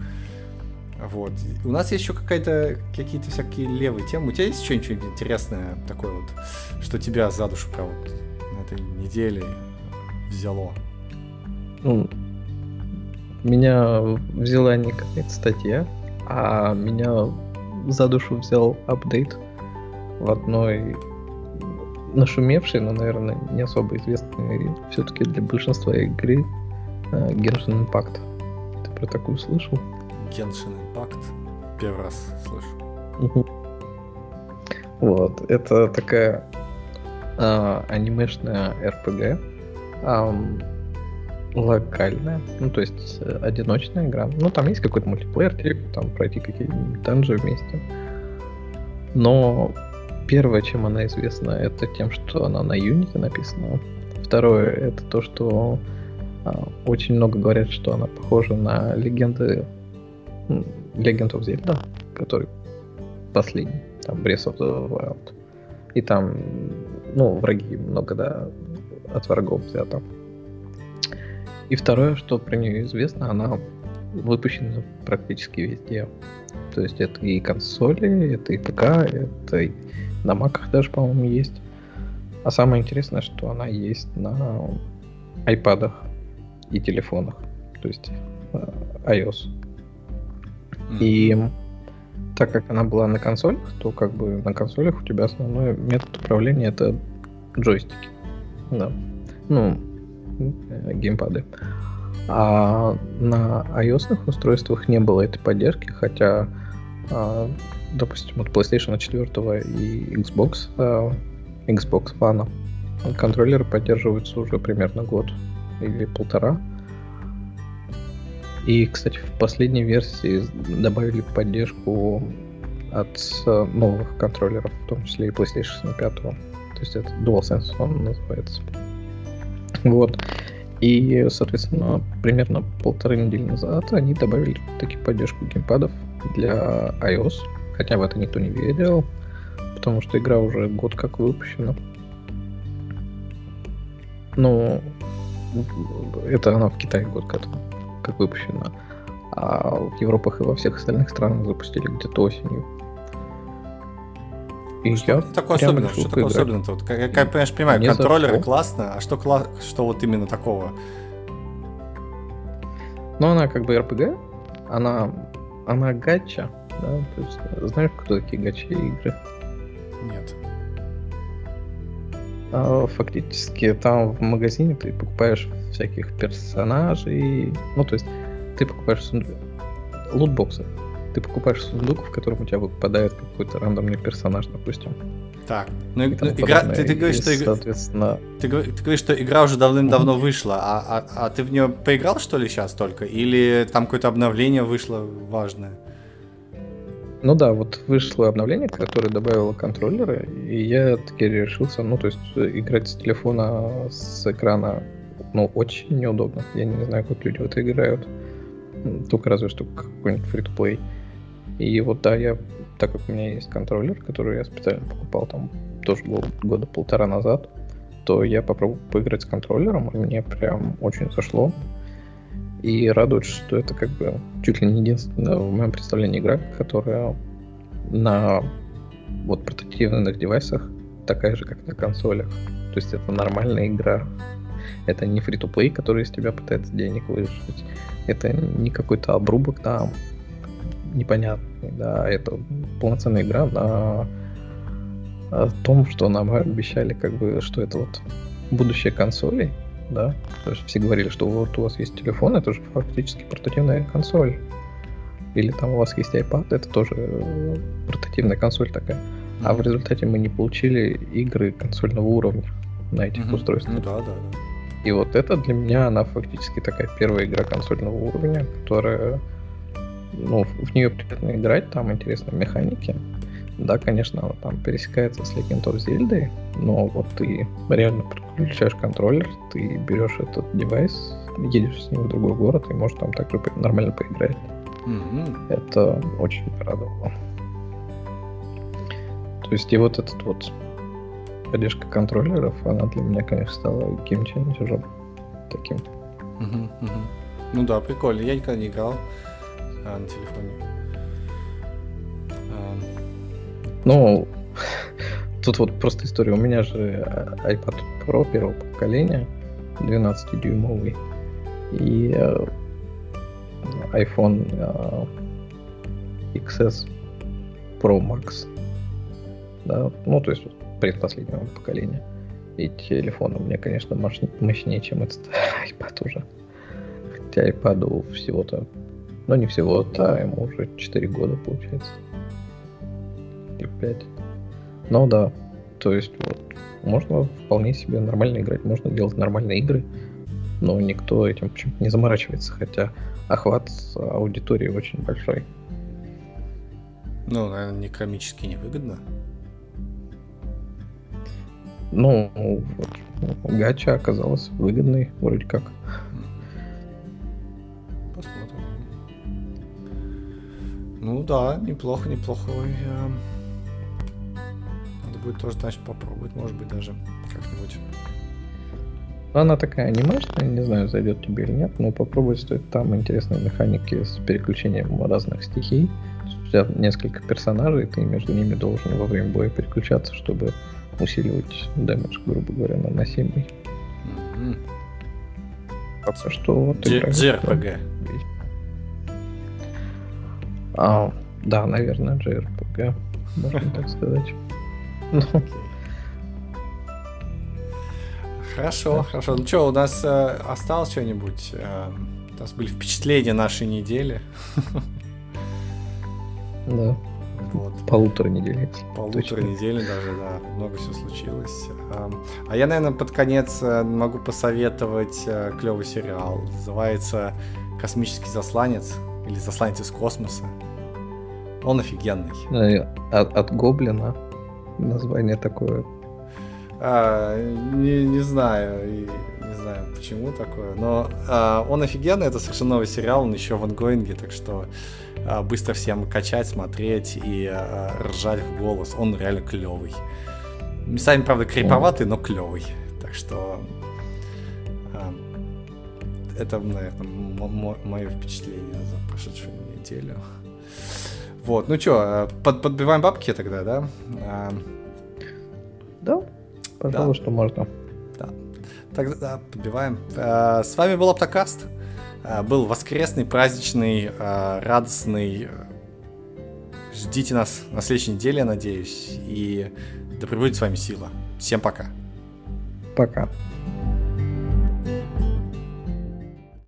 Вот. У нас есть еще какая-то какие-то всякие левые темы. У тебя есть что-нибудь интересное такое вот, что тебя за душу прям вот на этой неделе взяло? Ну, меня взяла не какая-то статья, а меня за душу взял апдейт в одной нашумевшей, но, наверное, не особо известной все-таки для большинства игры э, Genshin Impact. Ты про такую слышал? Genshin Impact. Первый раз слышу. Вот, это такая а, анимешная. А, локальная, ну то есть э, одиночная игра. Ну там есть какой-то мультиплеер, типа там пройти какие-нибудь данжи вместе. Но первое, чем она известна, это тем, что она на Unity написана. Второе, это то, что а, очень много говорят, что она похожа на легенды Legend of Zelda, который последний, там Breath of the Wild. И там, ну, враги много, да, от врагов взято. И второе, что про нее известно, она выпущена практически везде. То есть это и консоли, это и ПК, это и на маках даже, по-моему, есть. А самое интересное, что она есть на айпадах и телефонах. То есть э, iOS. И так как она была на консолях, то как бы на консолях у тебя основной метод управления это джойстики. Да. Ну, геймпады. А на iOS устройствах не было этой поддержки, хотя, а, допустим, от PlayStation 4 и Xbox, а, Xbox One контроллеры поддерживаются уже примерно год или полтора. И, кстати, в последней версии добавили поддержку от э, новых контроллеров, в том числе и PlayStation 5. То есть это DualSense он называется. Вот. И, соответственно, примерно полторы недели назад они добавили таки поддержку геймпадов для iOS. Хотя в это никто не верил, потому что игра уже год как выпущена. Ну, это она в Китае год как как выпущена. А в Европах и во всех остальных странах запустили где-то осенью. И что я такое особенное? Что такое особенное? Вот, как, как, понимаешь, понимаю, Мне контроллеры классно, а что, кла- что вот именно такого? Ну, она как бы РПГ, она, она гача, да, то есть знаешь, кто такие гачи игры? Нет. А, фактически там в магазине ты покупаешь всяких персонажей. Ну, то есть ты покупаешь лутбоксы. Ты покупаешь сундук, в котором у тебя выпадает какой-то рандомный персонаж, допустим. Так, ну, ну игра, ты, ты говоришь, и, что игра, соответственно... ты, ты говоришь, что игра уже давным-давно вышла, а, а, а ты в нее поиграл что ли сейчас только, или там какое-то обновление вышло важное? Ну да, вот вышло обновление, которое добавило контроллеры, и я таки решился, ну то есть играть с телефона, с экрана, ну очень неудобно. Я не знаю, как люди в это играют. Только разве что какой-нибудь free-to-play. И вот да, я, так как у меня есть контроллер, который я специально покупал там тоже был года полтора назад, то я попробовал поиграть с контроллером, и мне прям очень зашло. И радует, что это как бы чуть ли не единственная в моем представлении игра, которая на вот портативных девайсах такая же, как на консолях. То есть это нормальная игра. Это не фри-то-плей, который из тебя пытается денег выжить. Это не какой-то обрубок там непонятный, да, это полноценная игра на том, что нам обещали, как бы, что это вот будущее консолей, да. То есть все говорили, что вот у вас есть телефон, это же фактически портативная консоль. Или там у вас есть iPad, это тоже э, портативная консоль такая. А в результате мы не получили игры консольного уровня на этих mm-hmm. устройствах. Ну да, да, да. И вот это для меня, она фактически такая первая игра консольного уровня, которая, ну, в нее приятно играть, там интересные механики. Да, конечно, она там пересекается с Legend of Zelda, но вот ты реально подключаешь контроллер, ты берешь этот девайс, едешь с ним в другой город и можешь там также нормально поиграть. Mm-hmm. Это очень порадовало. То есть и вот этот вот поддержка контроллеров, она для меня, конечно, стала геймченджером таким. Mm-hmm, mm-hmm. Ну да, прикольно. Я никогда не играл а, на телефоне. Ну, тут вот просто история. У меня же iPad Pro первого поколения, 12-дюймовый, и э, iPhone э, XS Pro Max. Да, ну, то есть предпоследнего поколения. И телефон у меня, конечно, мощнее, чем этот iPad уже. Хотя iPad всего-то, ну не всего-то, а ему уже 4 года получается или 5. Ну да, то есть вот, можно вполне себе нормально играть, можно делать нормальные игры, но никто этим почему-то не заморачивается, хотя охват аудитории очень большой. Ну, наверное, не комически невыгодно. Ну, вот, гача оказалась выгодной, вроде как. Ну да, неплохо, неплохой будет тоже, значит, попробовать, может быть, даже как-нибудь. Она такая анимешная, не знаю, зайдет тебе или нет, но попробовать стоит. Там интересные механики с переключением разных стихий. У тебя несколько персонажей, ты между ними должен во время боя переключаться, чтобы усиливать дэмэдж, грубо говоря, наносимый. Mm-hmm. Пока что вот JRPG. А, да, наверное, JRPG, можно так сказать. Хорошо, хорошо. Ну что, у нас э, осталось что-нибудь? Э, у нас были впечатления нашей недели. Да. Вот. Полутора недели. Полутора недели даже, да. Много все случилось. А я, наверное, под конец э, могу посоветовать клевый сериал. Называется «Космический засланец» или «Засланец из космоса». Он офигенный. От, от Гоблина название такое? А, не, не знаю, не знаю почему такое, но а, он офигенный, это совершенно новый сериал, он еще в ангоинге, так что а, быстро всем качать, смотреть и а, ржать в голос, он реально клевый. Местами, правда, криповатый, но клевый, так что а, это, наверное, мое впечатление прошедшую неделю. Вот, ну что, э, под, подбиваем бабки тогда, да? А... Да, пожалуй, да. что можно. Да. Тогда да, подбиваем. А, с вами был Оптокаст. А, был воскресный, праздничный, а, радостный. Ждите нас на следующей неделе, я надеюсь. И да пребудет с вами сила. Всем пока. Пока.